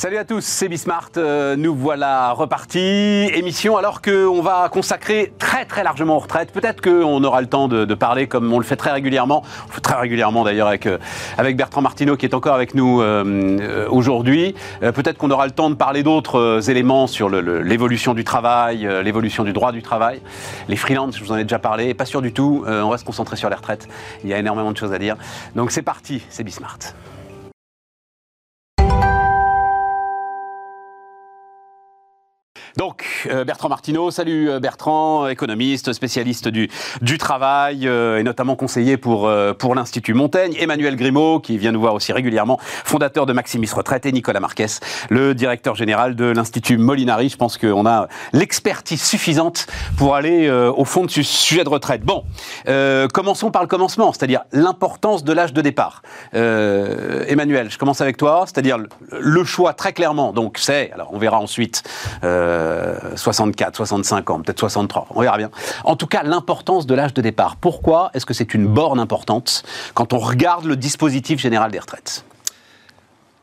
Salut à tous, c'est Bismart. Euh, nous voilà repartis. Émission alors qu'on va consacrer très très largement aux retraites. Peut-être qu'on aura le temps de, parler comme on le fait très régulièrement. On fait très régulièrement d'ailleurs avec, euh, avec Bertrand Martineau qui est encore avec nous euh, aujourd'hui. Peut-être qu'on aura le temps de parler d'autres éléments sur l'évolution du travail, l'évolution du droit du travail. Les freelances, je vous en ai déjà parlé. Pas sûr du tout. on va se concentrer sur les retraites. Il y a énormément de choses à dire. Donc c'est parti, c'est Bismart. Donc, euh, Bertrand Martineau, salut euh, Bertrand, économiste, spécialiste du, travail euh, et notamment conseiller pour, pour l'Institut Montaigne. Emmanuel Grimaud, qui vient nous voir aussi régulièrement, fondateur de Maximis Retraite, et Nicolas Marques, le directeur général de l'Institut Molinari. Je pense qu'on a l'expertise suffisante pour aller au fond de ce sujet de retraite. Bon, commençons par le commencement, c'est-à-dire l'importance de l'âge de départ. Emmanuel, je commence avec toi, c'est-à-dire le, choix très clairement, donc c'est, alors on verra ensuite. 64, 65 ans, peut-être 63, on verra bien. En tout cas, l'importance de l'âge de départ. Pourquoi est-ce que c'est une borne importante quand on regarde le dispositif général des retraites?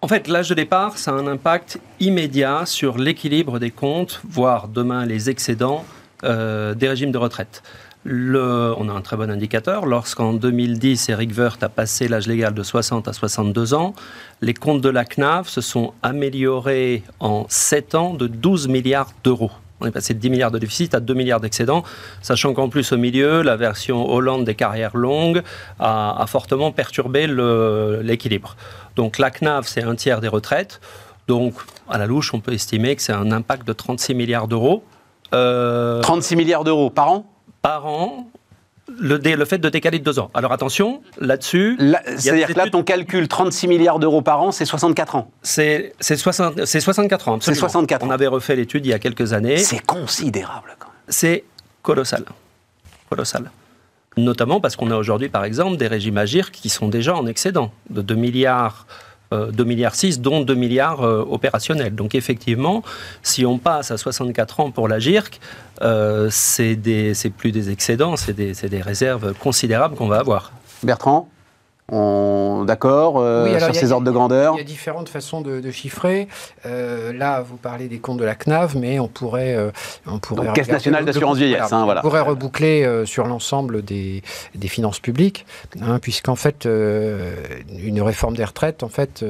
En fait, l'âge de départ, ça a un impact immédiat sur l'équilibre des comptes, voire demain les excédents euh, des régimes de retraite. On a un très bon indicateur. Lorsqu'en 2010, Eric Woerth a passé l'âge légal de 60 à 62 ans, les comptes de la CNAV se sont améliorés en 7 ans de 12 milliards d'euros. On est passé de 10 milliards de déficit à 2 milliards d'excédents, sachant qu'en plus au milieu, la version Hollande des carrières longues a, fortement perturbé l'équilibre. Donc la CNAV, c'est un tiers des retraites. Donc à la louche, on peut estimer que c'est un impact de 36 milliards d'euros. 36 euh, milliards d'euros par an? Par an le, le, fait de décaler de deux ans. Alors attention, là-dessus... C'est-à-dire que là, ton calcul, 36 milliards d'euros par an, c'est 64 ans C'est 64 ans. C'est 64 ans. On avait refait l'étude il y a quelques années. C'est considérable. C'est colossal. Colossal. Notamment parce qu'on a aujourd'hui, par exemple, des régimes agir qui sont déjà en excédent de 2 milliards 2 euh, milliards 6, dont 2 milliards euh, opérationnels. Donc effectivement, si on passe à 64 ans pour la GIRC, euh, c'est plus des excédents, c'est des, des réserves considérables qu'on va avoir. Bertrand? D'accord euh, sur ces ordres de grandeur Il y a différentes façons de, chiffrer. Euh, là, vous parlez des comptes de la CNAV, mais on pourrait. Euh, on pourrait Caisse nationale d'assurance vieillesse. Hein, voilà. On pourrait reboucler sur l'ensemble des, des, finances publiques, hein, puisqu'en fait, une réforme des retraites, en fait,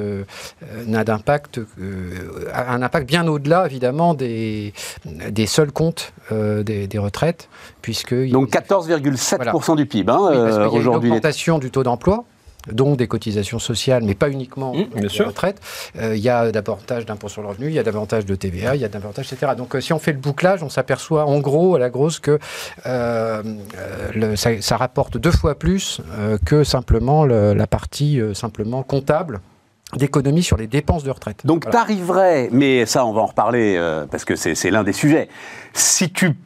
n'a d'impact. un impact bien au-delà, évidemment, des, des seuls comptes des, des, retraites. Puisque Donc 14,7% du PIB hein, aujourd'hui. L'augmentation du taux d'emploi donc des cotisations sociales, mais pas uniquement mmh, des retraites. Euh, il y a davantage d'impôts sur le revenu, il y a davantage de TVA, il y a davantage, etc. Donc euh, si on fait le bouclage, on s'aperçoit en gros, à la grosse, que euh, ça, rapporte deux fois plus que simplement la partie simplement comptable d'économie sur les dépenses de retraite. Donc tu arriverais, mais ça on va en reparler parce que c'est l'un des sujets, si tu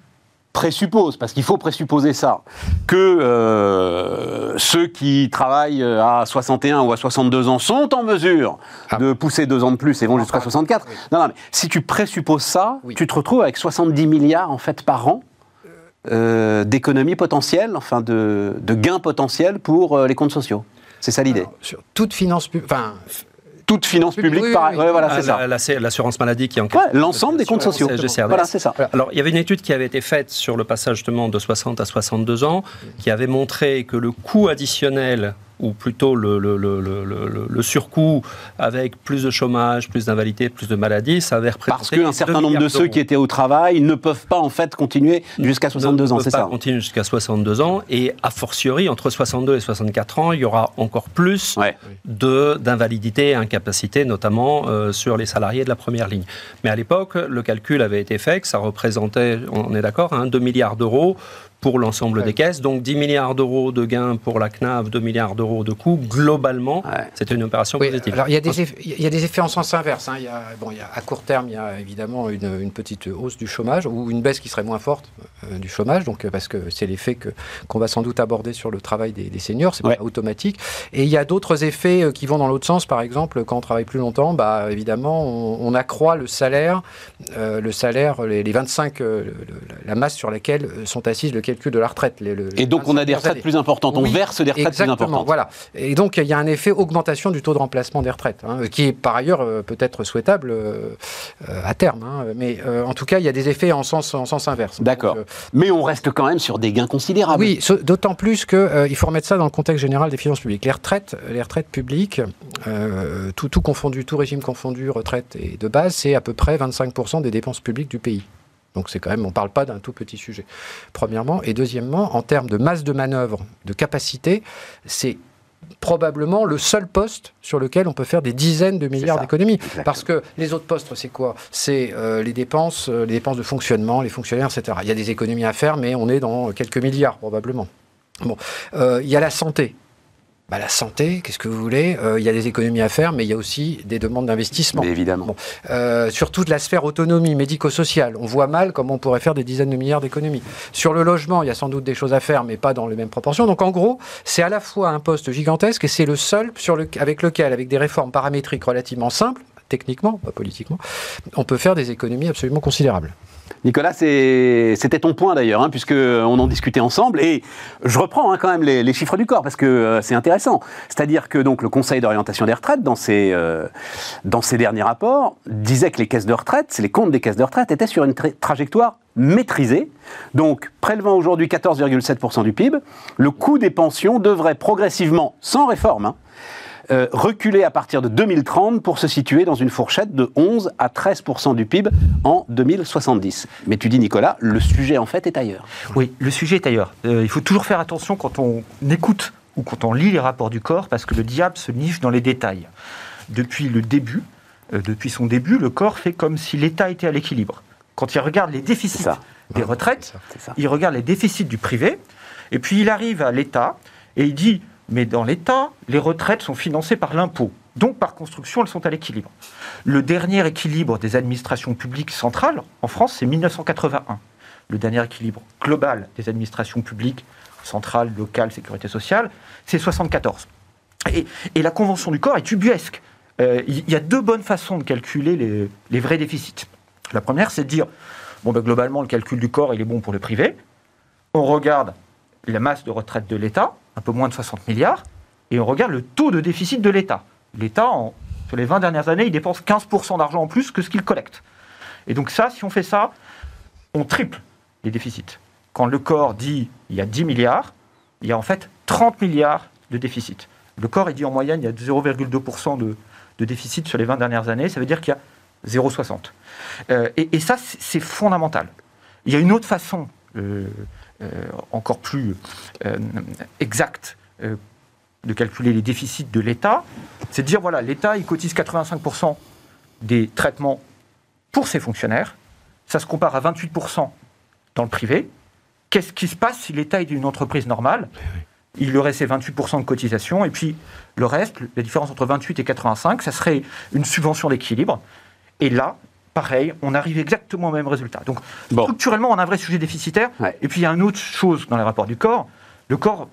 présuppose, parce qu'il faut présupposer ça, que euh, ceux qui travaillent à 61 ou à 62 ans sont en mesure ah. de pousser deux ans de plus et vont jusqu'à 64. Non, non, mais si tu présupposes ça, tu te retrouves avec 70 milliards en fait par an euh, d'économies potentielles, enfin de, de, gains potentiels pour euh, les comptes sociaux. C'est ça l'idée. Sur toute finance publique, enfin toute finance publique, voilà, c'est ah, ça. L'assurance maladie qui en L'ensemble des comptes sociaux. Voilà, c'est ça. Alors, il y avait une étude qui avait été faite sur le passage justement de 60 à 62 ans, qui avait montré que le coût additionnel ou plutôt le, le, le, le, surcoût avec plus de chômage, plus d'invalidité, plus de maladies, ça avait représenté. Parce qu'un certain nombre de ceux qui étaient au travail ne peuvent pas en fait continuer jusqu'à 62 ans, c'est ça continuer jusqu'à 62 ans et a fortiori entre 62 et 64 ans, il y aura encore plus de d'invalidité et incapacité, notamment euh, sur les salariés de la première ligne. Mais à l'époque, le calcul avait été fait que ça représentait, on est d'accord, hein, 2 milliards d'euros pour l'ensemble des caisses. Donc 10 milliards d'euros de gains pour la CNAV, 2 milliards d'euros de coûts. Globalement, c'était une opération positive. Alors il y, a des effets, il y a des effets en sens inverse. Hein. Il y a, bon, il y a, à court terme, il y a évidemment une, une, petite hausse du chômage ou une baisse qui serait moins forte euh, du chômage, donc, euh, parce que c'est l'effet que, qu'on va sans doute aborder sur le travail des, des seniors, c'est pas automatique. Et il y a d'autres effets euh, qui vont dans l'autre sens. Par exemple, quand on travaille plus longtemps, bah, évidemment, on, accroît le salaire, le salaire, les, 25, la masse sur laquelle sont assises le calcul de la retraite. et donc on a des retraites plus importantes, on verse des retraites plus importantes. Voilà. Et donc il y a un effet augmentation du taux de remplacement des retraites, hein, qui est par ailleurs peut-être souhaitable à terme. Hein. mais en tout cas, il y a des effets en sens, en sens inverse. D'accord. mais on reste quand même sur des gains considérables. Oui, d'autant plus qu'il faut remettre ça dans le contexte général des finances publiques. Les retraites, les retraites publiques, tout, tout confondu, tout régime confondu, retraite et de base, c'est à peu près 25% des dépenses publiques du pays. Donc c'est quand même, on ne parle pas d'un tout petit sujet. Premièrement. Et deuxièmement, en termes de masse de manœuvre, de capacité, c'est probablement le seul poste sur lequel on peut faire des dizaines de milliards d'économies. Parce que les autres postes, c'est quoi? C'est euh, les dépenses, euh, les dépenses de fonctionnement, les fonctionnaires, etc. Il y a des économies à faire, mais on est dans quelques milliards probablement. Bon, euh, il y a la santé. Bah, la santé, qu'est-ce que vous voulez? Euh, Il y a des économies à faire, mais il y a aussi des demandes d'investissement. Évidemment. Euh, sur toute la sphère autonomie médico-sociale, on voit mal comment on pourrait faire des dizaines de milliards d'économies. Sur le logement, il y a sans doute des choses à faire, mais pas dans les mêmes proportions. Donc en gros, c'est à la fois un poste gigantesque et c'est le seul sur le, avec lequel, avec des réformes paramétriques relativement simples, techniquement, pas politiquement, on peut faire des économies absolument considérables. Nicolas, c'était ton point d'ailleurs, hein, puisqu'on en discutait ensemble. Et je reprends hein, quand même les, chiffres du corps, parce que euh, c'est intéressant. C'est-à-dire que donc, le Conseil d'orientation des retraites, dans ses, euh, dans ses derniers rapports, disait que les caisses de retraite, les comptes des caisses de retraite, étaient sur une trajectoire maîtrisée. Donc, prélevant aujourd'hui 14,7% du PIB, le coût des pensions devrait progressivement, sans réforme, hein, euh, reculer à partir de 2030 pour se situer dans une fourchette de 11 à 13% du PIB en 2070. Mais tu dis, Nicolas, le sujet en fait est ailleurs. Oui, le sujet est ailleurs. Euh, il faut toujours faire attention quand on écoute ou quand on lit les rapports du corps, parce que le diable se niche dans les détails. Depuis le début, euh, depuis son début, le corps fait comme si l'État était à l'équilibre. Quand il regarde les déficits des retraites, il regarde les déficits du privé, et puis il arrive à l'État et il dit mais dans l'État, les retraites sont financées par l'impôt. Donc, par construction, elles sont à l'équilibre. Le dernier équilibre des administrations publiques centrales en France, c'est 1981. Le dernier équilibre global des administrations publiques centrales, locales, sécurité sociale, c'est 74. Et, la convention du corps est ubuesque. Euh, il y a deux bonnes façons de calculer les, vrais déficits. La première, c'est de dire, bon, ben, globalement, le calcul du corps, il est bon pour le privé. On regarde la masse de retraite de l'État, un peu moins de 60 milliards, et on regarde le taux de déficit de l'État. L'État, sur les 20 dernières années, il dépense 15% d'argent en plus que ce qu'il collecte. Et donc ça, si on fait ça, on triple les déficits. Quand le corps dit il y a 10 milliards, il y a en fait 30 milliards de déficit. Le corps, dit en moyenne, il y a 0,2% de, déficit sur les 20 dernières années, ça veut dire qu'il y a 0,60. Euh, et, ça, c'est fondamental. Il y a une autre façon euh, encore plus euh, exact euh, de calculer les déficits de l'État, c'est de dire voilà, l'État, il cotise 85% des traitements pour ses fonctionnaires. Ça se compare à 28% dans le privé. Qu'est-ce qui se passe si l'État est une entreprise normale? Il aurait ses 28% de cotisation, et puis le reste, la différence entre 28 et 85, ça serait une subvention d'équilibre. Et là, pareil, on arrive exactement au même résultat. Donc, structurellement, on a un vrai sujet déficitaire. Et puis, il y a une autre chose dans les rapports du corps. Le corps,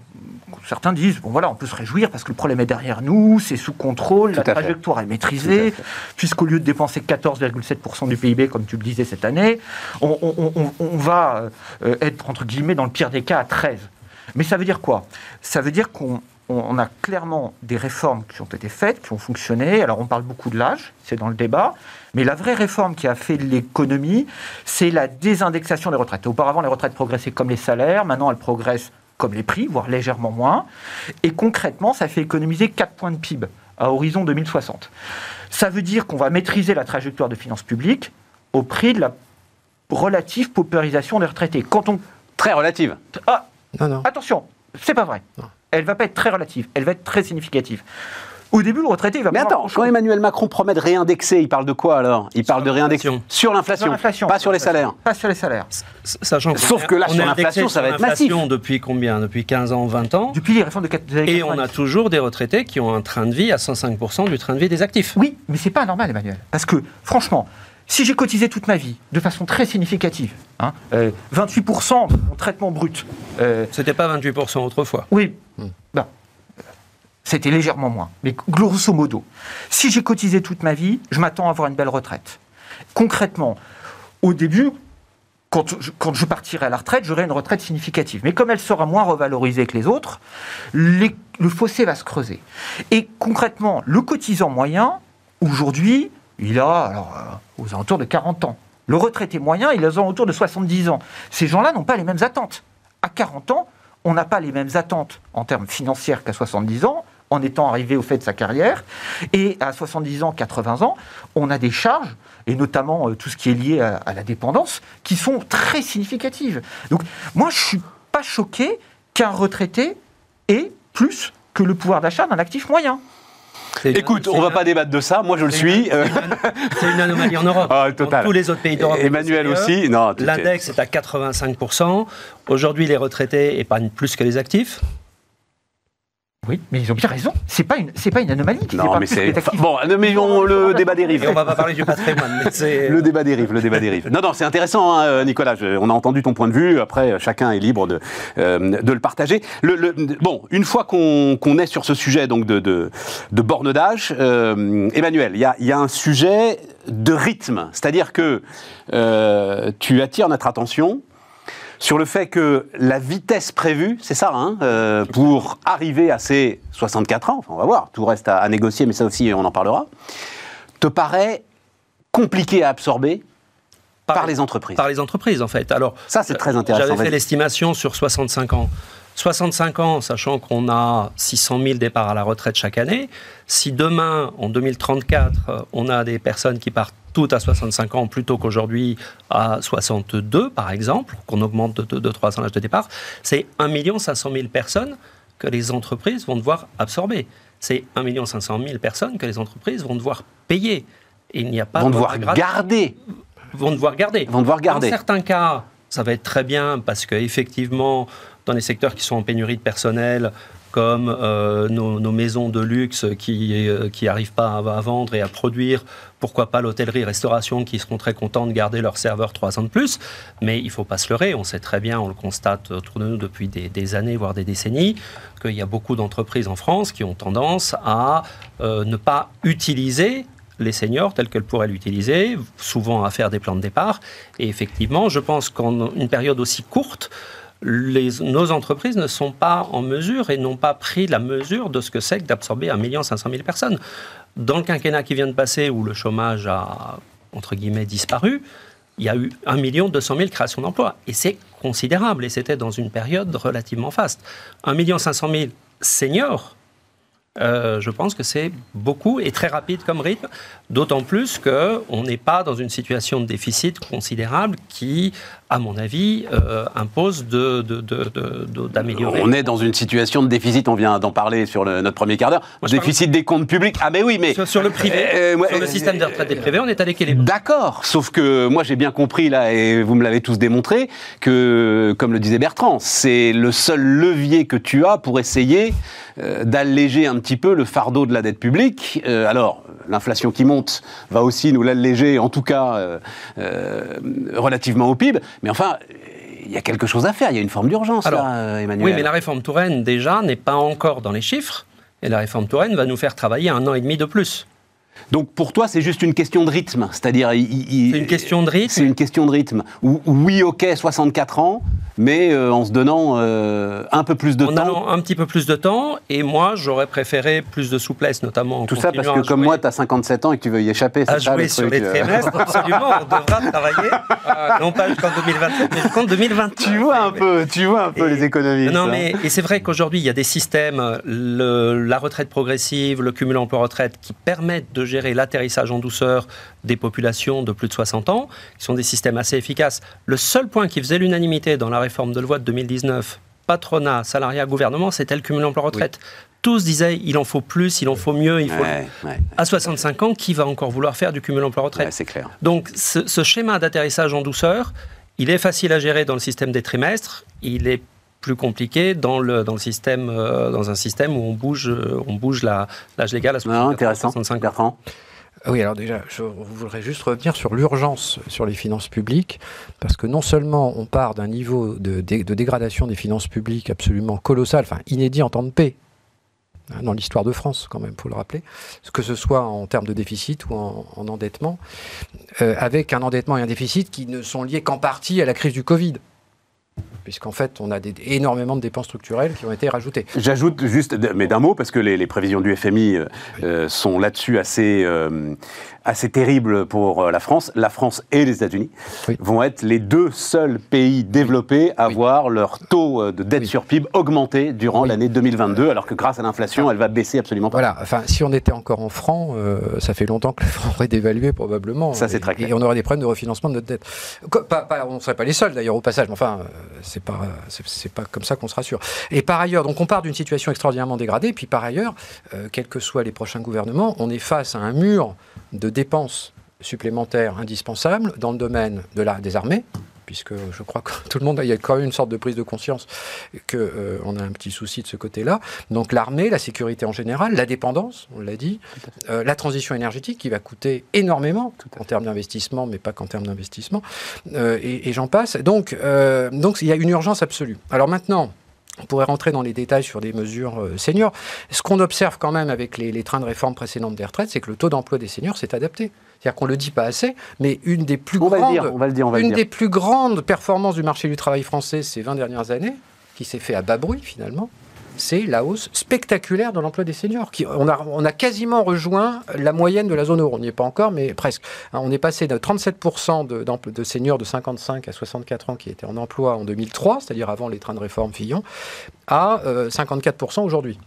certains disent, bon voilà, on peut se réjouir parce que le problème est derrière nous, c'est sous contrôle, la trajectoire est maîtrisée, puisqu'au lieu de dépenser 14,7% du PIB, comme tu le disais cette année, on, va euh, être, entre guillemets, dans le pire des cas, à 13. Mais ça veut dire quoi? Ça veut dire qu'on on a clairement des réformes qui ont été faites, qui ont fonctionné. Alors on parle beaucoup de l'âge, c'est dans le débat, mais la vraie réforme qui a fait l'économie, c'est la désindexation des retraites. Auparavant, les retraites progressaient comme les salaires, maintenant elles progressent comme les prix, voire légèrement moins. Et concrètement, ça fait économiser 4 points de PIB à horizon 2060. Ça veut dire qu'on va maîtriser la trajectoire de finances publiques au prix de la relative paupérisation des retraités. Quand on... Très relative. Ah, non, non. Attention, c'est pas vrai. Non elle va pas être très relative, elle va être très significative. Au début, le retraité, il va Mais attends, quand Emmanuel Macron promet de réindexer, il parle de quoi alors? Il parle de réindexer sur l'inflation, pas sur les salaires. Pas sur les salaires. Sachant Sauf que là, sur l'inflation, ça va être massif. Depuis combien? Depuis 15 ans, 20 ans? Depuis les réformes de 4 Et on a toujours des retraités qui ont un train de vie à 105% du train de vie des actifs. Oui, mais c'est pas normal, Emmanuel. Parce que, franchement, si j'ai cotisé toute ma vie de façon très significative, 28% hein, euh, de mon traitement brut. Euh, C'était pas 28% autrefois. Oui. Hmm. Ben, c'était légèrement moins. Mais grosso modo, si j'ai cotisé toute ma vie, je m'attends à avoir une belle retraite. Concrètement, au début, quand je, partirai à la retraite, j'aurai une retraite significative. Mais comme elle sera moins revalorisée que les autres, le fossé va se creuser. Et concrètement, le cotisant moyen, aujourd'hui, il a alors, euh, aux alentours de 40 ans. Le retraité moyen, il a aux alentours de 70 ans. Ces gens-là n'ont pas les mêmes attentes. À 40 ans, on n'a pas les mêmes attentes en termes financiers qu'à 70 ans, en étant arrivé au fait de sa carrière. Et à 70 ans, 80 ans, on a des charges, et notamment euh, tout ce qui est lié à, la dépendance, qui sont très significatives. Donc moi, je ne suis pas choqué qu'un retraité ait plus que le pouvoir d'achat d'un actif moyen. Écoute, on ne va pas débattre de ça. Moi, je le suis. C'est une anomalie en Europe. Ah, Dans tous les autres pays d'Europe. Emmanuel aussi. L'index est à 85%. Aujourd'hui, les retraités épargnent plus que les actifs. Oui, mais ils ont bien raison. C'est pas une, c'est pas une anomalie. Non, mais c'est bon. Mais le débat dérive. Et on va pas parler du patrimoine. le débat dérive. Le débat dérive. Non, non, c'est intéressant, hein, Nicolas. on a entendu ton point de vue. Après, chacun est libre de euh, de le partager. Le, bon, une fois qu'on est sur ce sujet donc de de, de borne d'âge, euh, Emmanuel, il y a, y a un sujet de rythme, c'est-à-dire que euh, tu attires notre attention sur le fait que la vitesse prévue, c'est ça, hein, euh, pour arriver à ces 64 ans, enfin, on va voir, tout reste à, négocier, mais ça aussi, on en parlera, te paraît compliqué à absorber par, les entreprises. Par les entreprises, en fait. Alors, ça, c'est très intéressant. J'avais fait l'estimation sur 65 ans. 65 ans, sachant qu'on a 600 000 départs à la retraite chaque année, si demain, en 2034, on a des personnes qui partent toutes à 65 ans plutôt qu'aujourd'hui à 62, par exemple, qu'on augmente de, de, 300 l'âge de départ, c'est 1 500 000 personnes que les entreprises vont devoir absorber. C'est 1 500 000 personnes que les entreprises vont devoir payer. il n'y a pas vont devoir garder. Vont devoir garder. Vont devoir garder. Dans certains cas, ça va être très bien parce qu'effectivement, dans les secteurs qui sont en pénurie de personnel, comme euh, nos, maisons de luxe qui n'arrivent euh, pas à, vendre et à produire, pourquoi pas l'hôtellerie-restauration qui seront très contents de garder leurs serveurs trois ans de plus. Mais il ne faut pas se leurrer, on sait très bien, on le constate autour de nous depuis des, années, voire des décennies, qu'il y a beaucoup d'entreprises en France qui ont tendance à euh, ne pas utiliser les seniors tels qu'elles pourraient l'utiliser, souvent à faire des plans de départ. Et effectivement, je pense qu'en une période aussi courte, nos entreprises ne sont pas en mesure et n'ont pas pris la mesure de ce que c'est que d'absorber 1 500 000 personnes. Dans le quinquennat qui vient de passer, où le chômage a, entre guillemets, disparu, il y a eu 1 200 000 créations d'emplois. Et c'est considérable, et c'était dans une période relativement faste. 1 500 000 seniors, euh, je pense que c'est beaucoup et très rapide comme rythme, d'autant plus qu'on n'est pas dans une situation de déficit considérable qui, à mon avis, euh, impose d'améliorer. on est dans une situation de déficit, on vient d'en parler sur notre premier quart d'heure, déficit des comptes publics. Ah mais oui, mais... Sur, le privé, euh, sur le système de retraite des privés, on est à l'équilibre. D'accord, sauf que moi j'ai bien compris, là, et vous me l'avez tous démontré, que, comme le disait Bertrand, c'est le seul levier que tu as pour essayer euh, d'alléger un petit peu le fardeau de la dette publique. Euh, alors, l'inflation qui monte va aussi nous l'alléger, en tout cas euh, relativement au PIB. Mais enfin, il y a quelque chose à faire. Il y a une forme d'urgence, là, Emmanuel. Oui, mais la réforme Touraine, déjà, n'est pas encore dans les chiffres. Et la réforme Touraine va nous faire travailler un an et demi de plus. Donc pour toi, c'est juste une question de rythme, c'est-à-dire c'est une question de rythme. C'est une question de rythme. Oui, ok, 64 ans, mais euh, en se donnant euh, un peu plus de temps. En allant un petit peu plus de temps, et moi, j'aurais préféré plus de souplesse, notamment. En Tout ça parce que comme moi, tu as 57 ans et que tu veux y échapper. À jouer sur les euh. trimestres, absolument. On devra travailler, non pas jusqu'en 2027, mais jusqu'en 2020. Tu vois un peu, tu vois un peu les économies. Non, mais et c'est vrai qu'aujourd'hui, il y a des systèmes, la retraite progressive, le cumul emploi-retraite, qui permettent de gérer l'atterrissage en douceur des populations de plus de 60 ans, qui sont des systèmes assez efficaces. Le seul point qui faisait l'unanimité dans la réforme de loi de 2019, patronat, salariat, gouvernement, c'était le cumul emploi-retraite. Tous disaient il en faut plus, il en faut mieux, il faut. À 65 ans, qui va encore vouloir faire du cumul emploi-retraite? C'est clair. Donc ce, ce schéma d'atterrissage en douceur, il est facile à gérer dans le système des trimestres, il est plus compliqué dans le, dans le système, euh, dans un système où on bouge, euh, on bouge l'âge légal à 65, intéressant. 65 ans. Oui, alors déjà, je voudrais juste revenir sur l'urgence sur les finances publiques, parce que non seulement on part d'un niveau de, de, dégradation des finances publiques absolument colossal, enfin inédit en temps de paix, hein, dans l'histoire de France, quand même, pour le rappeler, que ce soit en termes de déficit ou en, endettement, euh, avec un endettement et un déficit qui ne sont liés qu'en partie à la crise du Covid puisqu'en fait, on a énormément de dépenses structurelles qui ont été rajoutées. J'ajoute juste, mais d'un mot, parce que les, prévisions du FMI euh, sont là-dessus assez, assez terrible pour euh, la France. La France et les États-Unis vont être les deux seuls pays développés à voir leur taux euh, de dette sur PIB augmenter durant l'année 2022, alors que grâce à l'inflation, elle va baisser absolument pas. Voilà, enfin, si on était encore en francs, euh, ça fait longtemps que le franc aurait dévalué probablement. Ça, c'est très clair. Et on aurait des problèmes de refinancement de notre dette. on ne serait pas les seuls d'ailleurs au passage, mais enfin, c'est pas, c'est pas comme ça qu'on se rassure. Et par ailleurs, donc on part d'une situation extraordinairement dégradée, puis par ailleurs, quels que soient les prochains gouvernements, on est face à un mur de dépenses supplémentaires indispensables dans le domaine de la, des armées, puisque je crois que tout le monde, il y a quand même une sorte de prise de conscience qu'on euh, on a un petit souci de ce côté-là. Donc l'armée, la sécurité en général, la dépendance, on l'a dit, euh, la transition énergétique qui va coûter énormément en termes d'investissement, mais pas qu'en termes d'investissement, euh, et, j'en passe. Donc, donc il y a une urgence absolue. Alors maintenant, on pourrait rentrer dans les détails sur des mesures euh, seniors. Ce qu'on observe quand même avec les, trains de réforme précédentes des retraites, c'est que le taux d'emploi des seniors s'est adapté. C'est-à-dire qu'on ne le dit pas assez, mais une des plus grandes, une des plus grandes performances du marché du travail français ces 20 dernières années, qui s'est fait à bas bruit finalement, c'est la hausse spectaculaire de l'emploi des seniors. Qui, on, a, quasiment rejoint la moyenne de la zone euro. On n'y est pas encore, mais presque. Hein, on est passé de 37% de, de, seniors de 55 à 64 ans qui étaient en emploi en 2003, c'est-à-dire avant les trains de réforme Fillon, à 54% euh, aujourd'hui.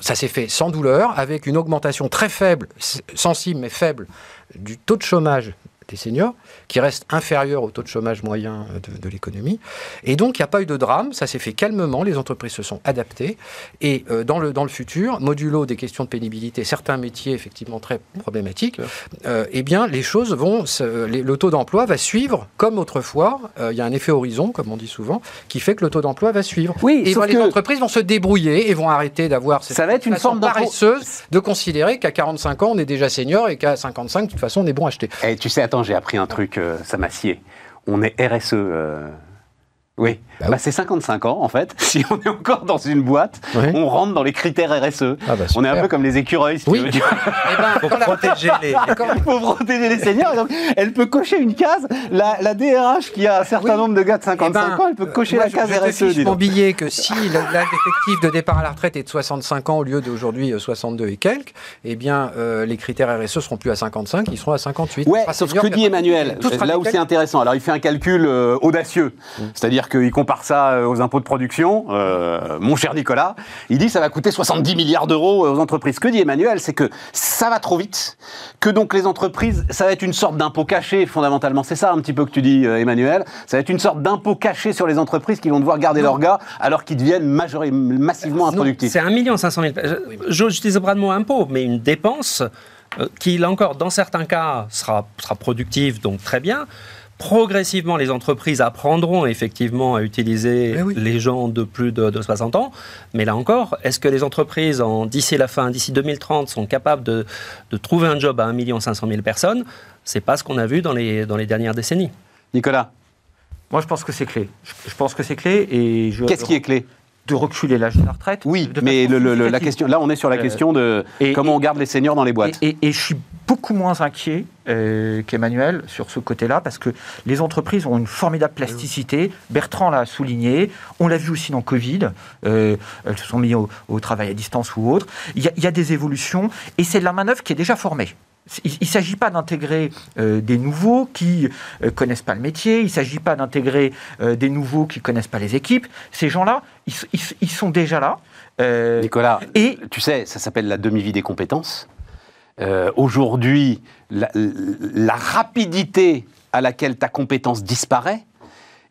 Ça s'est fait sans douleur, avec une augmentation très faible, sensible mais faible, du taux de chômage des seniors, qui reste inférieur au taux de chômage moyen de, l'économie. Et donc, il n'y a pas eu de drame, ça s'est fait calmement, les entreprises se sont adaptées. Et euh, dans, le, dans le futur, modulo des questions de pénibilité, certains métiers effectivement très problématiques, euh, eh bien, les choses vont, le taux d'emploi va suivre comme autrefois. Euh, il y a un effet horizon, comme on dit souvent, qui fait que le taux d'emploi va suivre. Oui, et les entreprises vont se débrouiller et vont arrêter d'avoir cette ça va être une forme paresseuse de considérer qu'à 45 ans, on est déjà senior et qu'à 55, de toute façon, on est bon à acheter. Et tu sais, attends, j'ai appris un truc, euh, ça m'assied. On est RSE. Euh, oui, bah bah, c'est 55 ans en fait. Si on est encore dans une boîte, on rentre dans les critères RSE. Ah bah, on est un peu comme les écureuils. Si oui. tu veux. Eh ben, faut protéger les. faut protéger les seniors. Donc, elle peut cocher une case. La, la DRH qui a un certain nombre de gars de 55 eh ben, ans, elle peut cocher la case RSE. Je mon billet que si l'âge effectif de départ à la retraite est de 65 ans au lieu d'aujourd'hui 62 euh, et quelques, eh bien euh, les critères RSE seront plus à 55, ils seront à 58. Ouais, sauf ce que dit Emmanuel, là où c'est intéressant. Alors il fait un calcul euh, audacieux, mm. C'est-à-dire qu'il compare ça euh, aux impôts de production, euh, mon cher Nicolas, il dit que ça va coûter 70 milliards d'euros aux entreprises. Ce que dit Emmanuel, c'est que ça va trop vite, que donc les entreprises, ça va être une sorte d'impôt caché fondamentalement. C'est ça un petit peu que tu dis, euh, Emmanuel. Ça va être une sorte d'impôt caché sur les entreprises qui vont devoir garder leurs gars alors qu'ils deviennent massivement improductifs. C'est 1 500 000. J'utilise le bras de mot impôt, mais une dépense qui, là encore, dans certains cas, sera, sera productive, donc très bien progressivement, les entreprises apprendront effectivement à utiliser eh les gens de plus de, 60 ans. Mais là encore, est-ce que les entreprises, d'ici la fin, d'ici 2030, sont capables de, trouver un job à 1 500 000 personnes? C'est pas ce qu'on a vu dans les, dans les dernières décennies. Nicolas Moi, je pense que c'est clé. Je, pense que c'est clé. Et Qu'est-ce qui est clé? De reculer l'âge de la retraite. Oui, mais la question, là, on est sur la euh, question de comment on garde les seniors dans les boîtes. Et, et, je suis beaucoup moins inquiet euh, qu'Emmanuel sur ce côté-là, parce que les entreprises ont une formidable plasticité. Bertrand l'a souligné, on l'a vu aussi dans Covid, euh, elles se sont mises au, travail à distance ou autre. Il y, a, des évolutions, et c'est de la manœuvre qui est déjà formée. Il ne s'agit pas d'intégrer euh, des nouveaux qui ne connaissent pas le métier, il ne s'agit pas d'intégrer des nouveaux qui ne connaissent pas les équipes. Ces gens-là, ils, ils, sont déjà là. Nicolas, et, tu sais, ça s'appelle la demi-vie des compétences. Euh, aujourd'hui, la, rapidité à laquelle ta compétence disparaît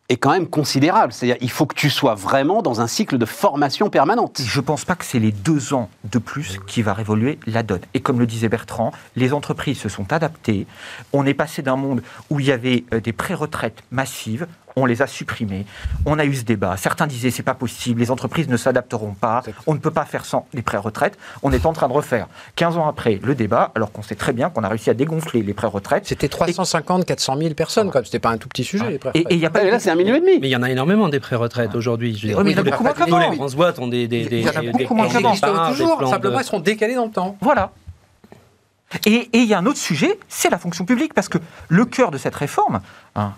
est quand même considérable. C'est-à-dire il faut que tu sois vraiment dans un cycle de formation permanente. Je ne pense pas que c'est les deux ans de plus qui va révoluer la donne. Et comme le disait Bertrand, les entreprises se sont adaptées. On est passé d'un monde où il y avait euh, des pré-retraites massives on les a supprimés. On a eu ce débat. Certains disaient c'est pas possible, les entreprises ne s'adapteront pas, on ne peut pas faire sans les pré-retraites. On est en train de refaire, 15 ans après, le débat, alors qu'on sait très bien qu'on a réussi à dégonfler les pré-retraites. C'était 350, 400 000 personnes, comme c'était pas un tout petit sujet, les pré-retraites. Et, y a pas, là, c'est un million et demi. Mais il y en a énormément des pré-retraites aujourd'hui. Oui, mais il y en a beaucoup moins qu'avant. Les France Boîte ont des. des, des, il y en a beaucoup moins qu'avant. toujours, simplement, ils seront décalés dans le temps. Voilà. Et il y a un autre sujet, c'est la fonction publique, parce que le cœur de cette réforme, hein,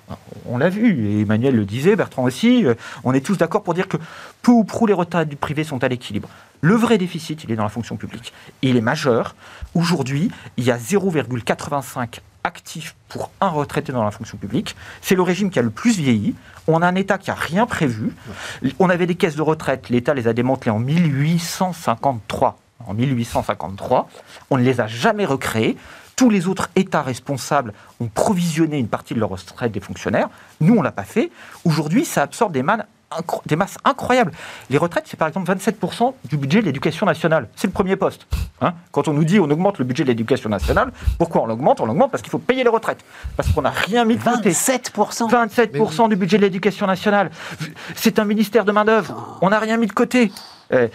on l'a vu, et Emmanuel le disait, Bertrand aussi, euh, on est tous d'accord pour dire que peu ou prou les retraites du privé sont à l'équilibre. Le vrai déficit, il est dans la fonction publique. il est majeur. Aujourd'hui, il y a 0,85 actifs pour un retraité dans la fonction publique. C'est le régime qui a le plus vieilli. On a un État qui n'a rien prévu. On avait des caisses de retraite, l'État les a démantelées en 1853 en 1853. On ne les a jamais recréés. Tous les autres États responsables ont provisionné une partie de leur retraite des fonctionnaires. Nous, on ne l'a pas fait. Aujourd'hui, ça absorbe des, des masses incroyables. Les retraites, c'est par exemple 27% du budget de l'éducation nationale. C'est le premier poste. Hein. Quand on nous dit on augmente le budget de l'éducation nationale, pourquoi on l'augmente? On l'augmente parce qu'il faut payer les retraites. Parce qu'on n'a rien mis de côté. 27% 27% du budget de l'éducation nationale. C'est un ministère de main-d'œuvre. On n'a rien mis de côté. Euh,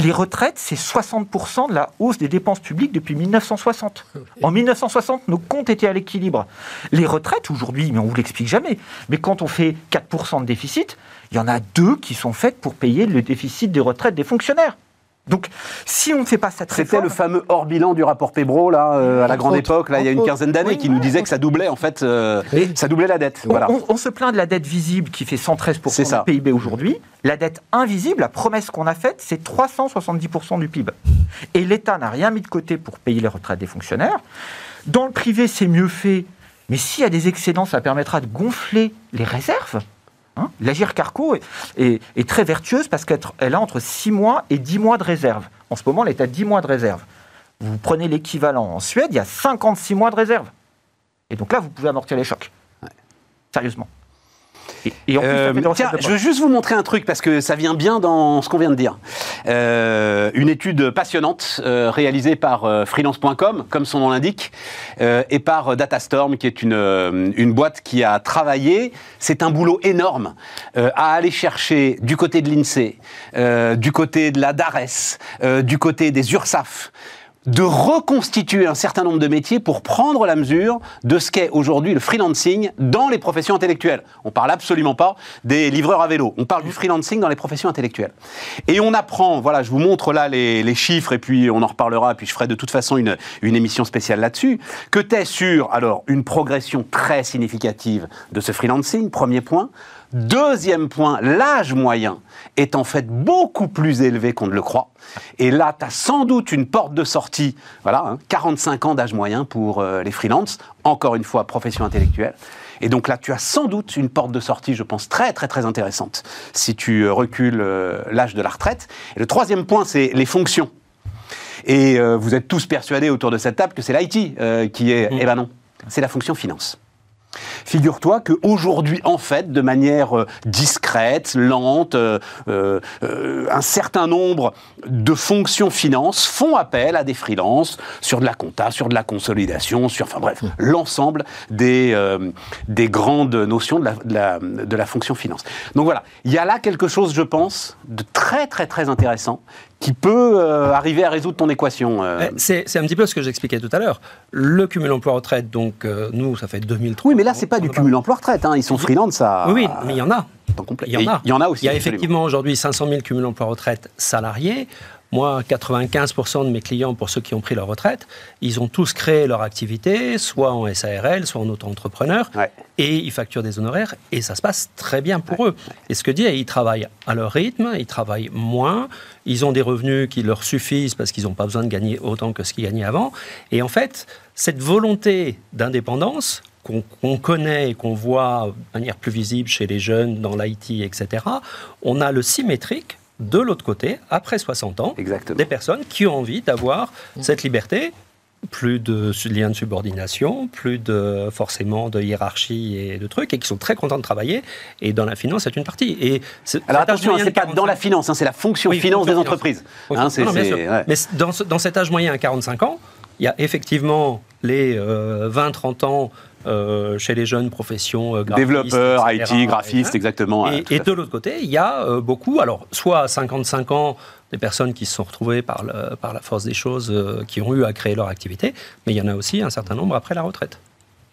les retraites, c'est 60% de la hausse des dépenses publiques depuis 1960. En 1960, nos comptes étaient à l'équilibre. Les retraites, aujourd'hui, mais on ne vous l'explique jamais, mais quand on fait 4% de déficit, il y en a deux qui sont faites pour payer le déficit des retraites des fonctionnaires. Donc, si on ne fait pas cette réforme... C'était le fameux hors bilan du rapport Pébro, là, euh, à la grande époque, là, il y a une quinzaine d'années, qui nous disait que ça doublait, en fait, euh, ça doublait la dette. Voilà. On, se plaint de la dette visible qui fait 113% du PIB aujourd'hui. La dette invisible, la promesse qu'on a faite, c'est 370% du PIB. Et l'État n'a rien mis de côté pour payer les retraites des fonctionnaires. Dans le privé, c'est mieux fait. Mais s'il y a des excédents, ça permettra de gonfler les réserves. Hein L'Agir Carco est, très vertueuse parce qu'elle a entre 6 mois et 10 mois de réserve. En ce moment, elle est à 10 mois de réserve. Vous prenez l'équivalent en Suède, il y a 56 mois de réserve. Et donc là, vous pouvez amortir les chocs. Sérieusement. Euh, tiens, je veux juste vous montrer un truc parce que ça vient bien dans ce qu'on vient de dire. Euh, une étude passionnante euh, réalisée par freelance.com, comme son nom l'indique, et par Datastorm, qui est une, une boîte qui a travaillé. C'est un boulot énorme à aller chercher du côté de l'INSEE, du côté de la DARES, du côté des URSAF de reconstituer un certain nombre de métiers pour prendre la mesure de ce qu'est aujourd'hui le freelancing dans les professions intellectuelles. On parle absolument pas des livreurs à vélo, on parle du freelancing dans les professions intellectuelles. Et on apprend, voilà, je vous montre là les, chiffres et puis on en reparlera, puis je ferai de toute façon une, une émission spéciale là-dessus, que tu es sur alors une progression très significative de ce freelancing, premier point. Deuxième point, l'âge moyen est en fait beaucoup plus élevé qu'on ne le croit. Et là, tu as sans doute une porte de sortie, voilà, 45 hein, ans d'âge moyen pour euh, les freelances, encore une fois, profession intellectuelle. Et donc là, tu as sans doute une porte de sortie, je pense, très très très intéressante si tu euh, recules euh, l'âge de la retraite. Et le troisième point, c'est les fonctions. Et vous êtes tous persuadés autour de cette table que c'est l'IT qui est... Mmh. Eh ben non, c'est la fonction finance. Figure-toi qu'aujourd'hui, en fait, de manière euh, discrète, lente, euh, euh, un certain nombre de fonctions finances font appel à des freelances sur de la compta, sur de la consolidation, sur, enfin bref, l'ensemble des, des grandes notions de la, de la fonction finance. Donc voilà, il y a là quelque chose, je pense, de très très très intéressant qui peut euh, arriver à résoudre ton équation. Euh. C'est un petit peu ce que j'expliquais tout à l'heure. Le cumul emploi-retraite, donc euh, nous, ça fait 2003. Oui, mais là, c'est pas du cumul emploi-retraite. Hein. Ils sont freelance, ça. Oui, mais il y en a. Il y en a. Il y en a aussi. Il y a effectivement aujourd'hui 500 000 cumuls emploi-retraite salariés. Moi, 95% de mes clients, pour ceux qui ont pris leur retraite, ils ont tous créé leur activité, soit en SARL, soit en auto-entrepreneur, et ils facturent des honoraires, et ça se passe très bien pour eux. Et ce que dit, ils travaillent à leur rythme, ils travaillent moins, ils ont des revenus qui leur suffisent parce qu'ils n'ont pas besoin de gagner autant que ce qu'ils gagnaient avant. Et en fait, cette volonté d'indépendance, qu'on connaît et qu'on voit de manière plus visible chez les jeunes dans l'IT, etc., on a le symétrique de l'autre côté, après 60 ans, des personnes qui ont envie d'avoir cette liberté. Plus de liens de subordination, plus de forcément de hiérarchie et de trucs, et qui sont très contents de travailler. Et dans la finance, c'est une partie. Et Alors attention, c'est pas dans la finance, hein, c'est la fonction finance des entreprises. Hein, Mais dans, dans, cet âge moyen à 45 ans, il y a effectivement les 20-30 euh, chez les jeunes professions Développeurs, IT, graphistes, exactement. Et, et de l'autre côté, il y a beaucoup, alors soit à 55 ans, des personnes qui se sont retrouvées par, par la force des choses, qui ont eu à créer leur activité, mais il y en a aussi un certain nombre après la retraite.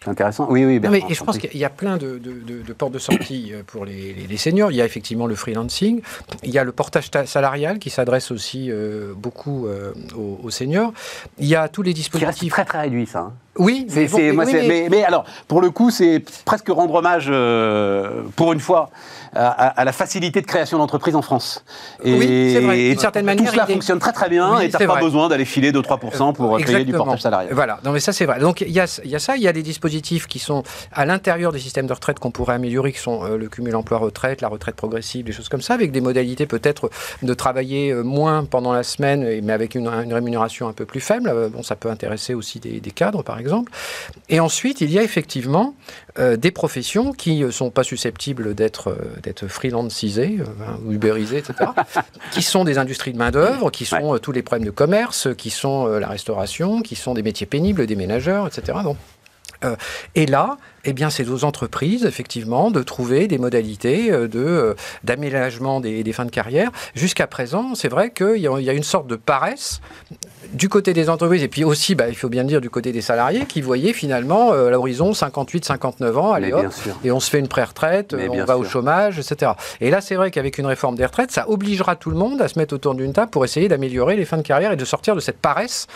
C'est intéressant. Oui, oui, mais je pense qu'il y a plein de, portes de sortie euh, pour les, seniors. Il y a effectivement le freelancing. Il y a le portage salarial qui s'adresse aussi euh, beaucoup euh, aux, seniors. Il y a tous les dispositifs. Qui très très réduit, ça. Hein. Oui, mais, mais, alors, pour le coup, c'est presque rendre hommage, pour une fois, à, la facilité de création d'entreprise en France. Et, oui, c'est vrai. D'une certaine manière, tout cela fonctionne très très bien et tu n'as pas besoin d'aller filer 2-3% pour créer du portage salarial. Voilà, non mais ça c'est vrai. Donc il y a, y a, ça, il y a des dispositifs qui sont à l'intérieur des systèmes de retraite qu'on pourrait améliorer, qui sont euh, le cumul emploi-retraite, la retraite progressive, des choses comme ça, avec des modalités peut-être de travailler euh, moins pendant la semaine, mais avec une, rémunération un peu plus faible. Euh, bon, ça peut intéresser aussi des, cadres, par exemple. Et ensuite, il y a effectivement des professions qui ne sont pas susceptibles d'être d'être freelancisés, ou ubérisés, etc., qui sont des industries de main-d'œuvre, qui sont tous les problèmes de commerce, qui sont la restauration, qui sont des métiers pénibles, des ménageurs, etc. Bon. et là, eh bien, c'est aux entreprises, effectivement, de trouver des modalités euh, de, euh, d'aménagement des, fins de carrière. Jusqu'à présent, c'est vrai qu'il y, a une sorte de paresse du côté des entreprises, et puis aussi, bah, il faut bien dire, du côté des salariés, qui voyaient finalement euh, à l'horizon 58-59 ans, allez hop, et on se fait une pré-retraite, on va au chômage, etc. Et là, c'est vrai qu'avec une réforme des retraites, ça obligera tout le monde à se mettre autour d'une table pour essayer d'améliorer les fins de carrière et de sortir de cette paresse.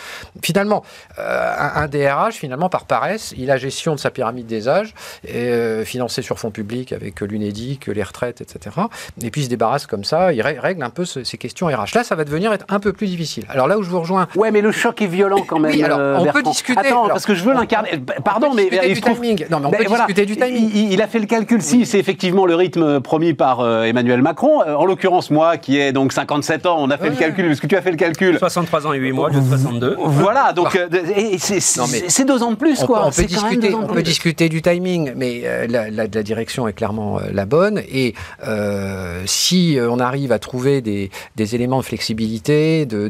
Finalement, un, un DRH, finalement, par paresse, il a gestion de sa pyramide des âges, et, euh, financé sur fonds publics avec l'UNEDIC, les retraites, etc. Et puis il se débarrasse comme ça, il règle un peu ces questions RH. Là, ça va devenir être un peu plus difficile. Alors là où je vous rejoins. Ouais, mais le choc est violent quand même. Oui, alors euh, on peut discuter. Attends, parce que je veux l'incarner. Pardon, mais il du timing. Non, mais on peut discuter du timing. Il, a fait le calcul. Si c'est effectivement le rythme promis par euh, Emmanuel Macron, en l'occurrence moi qui ai donc 57 ans, on a fait le calcul. Est-ce que tu as fait le calcul? 63 ans et 8 mois, je 62. Voilà, donc c'est deux ans de plus, quoi. On peut discuter, on peut discuter du timing, mais la, direction est clairement euh, la bonne. Et euh, si euh, on arrive à trouver des, éléments de flexibilité, de,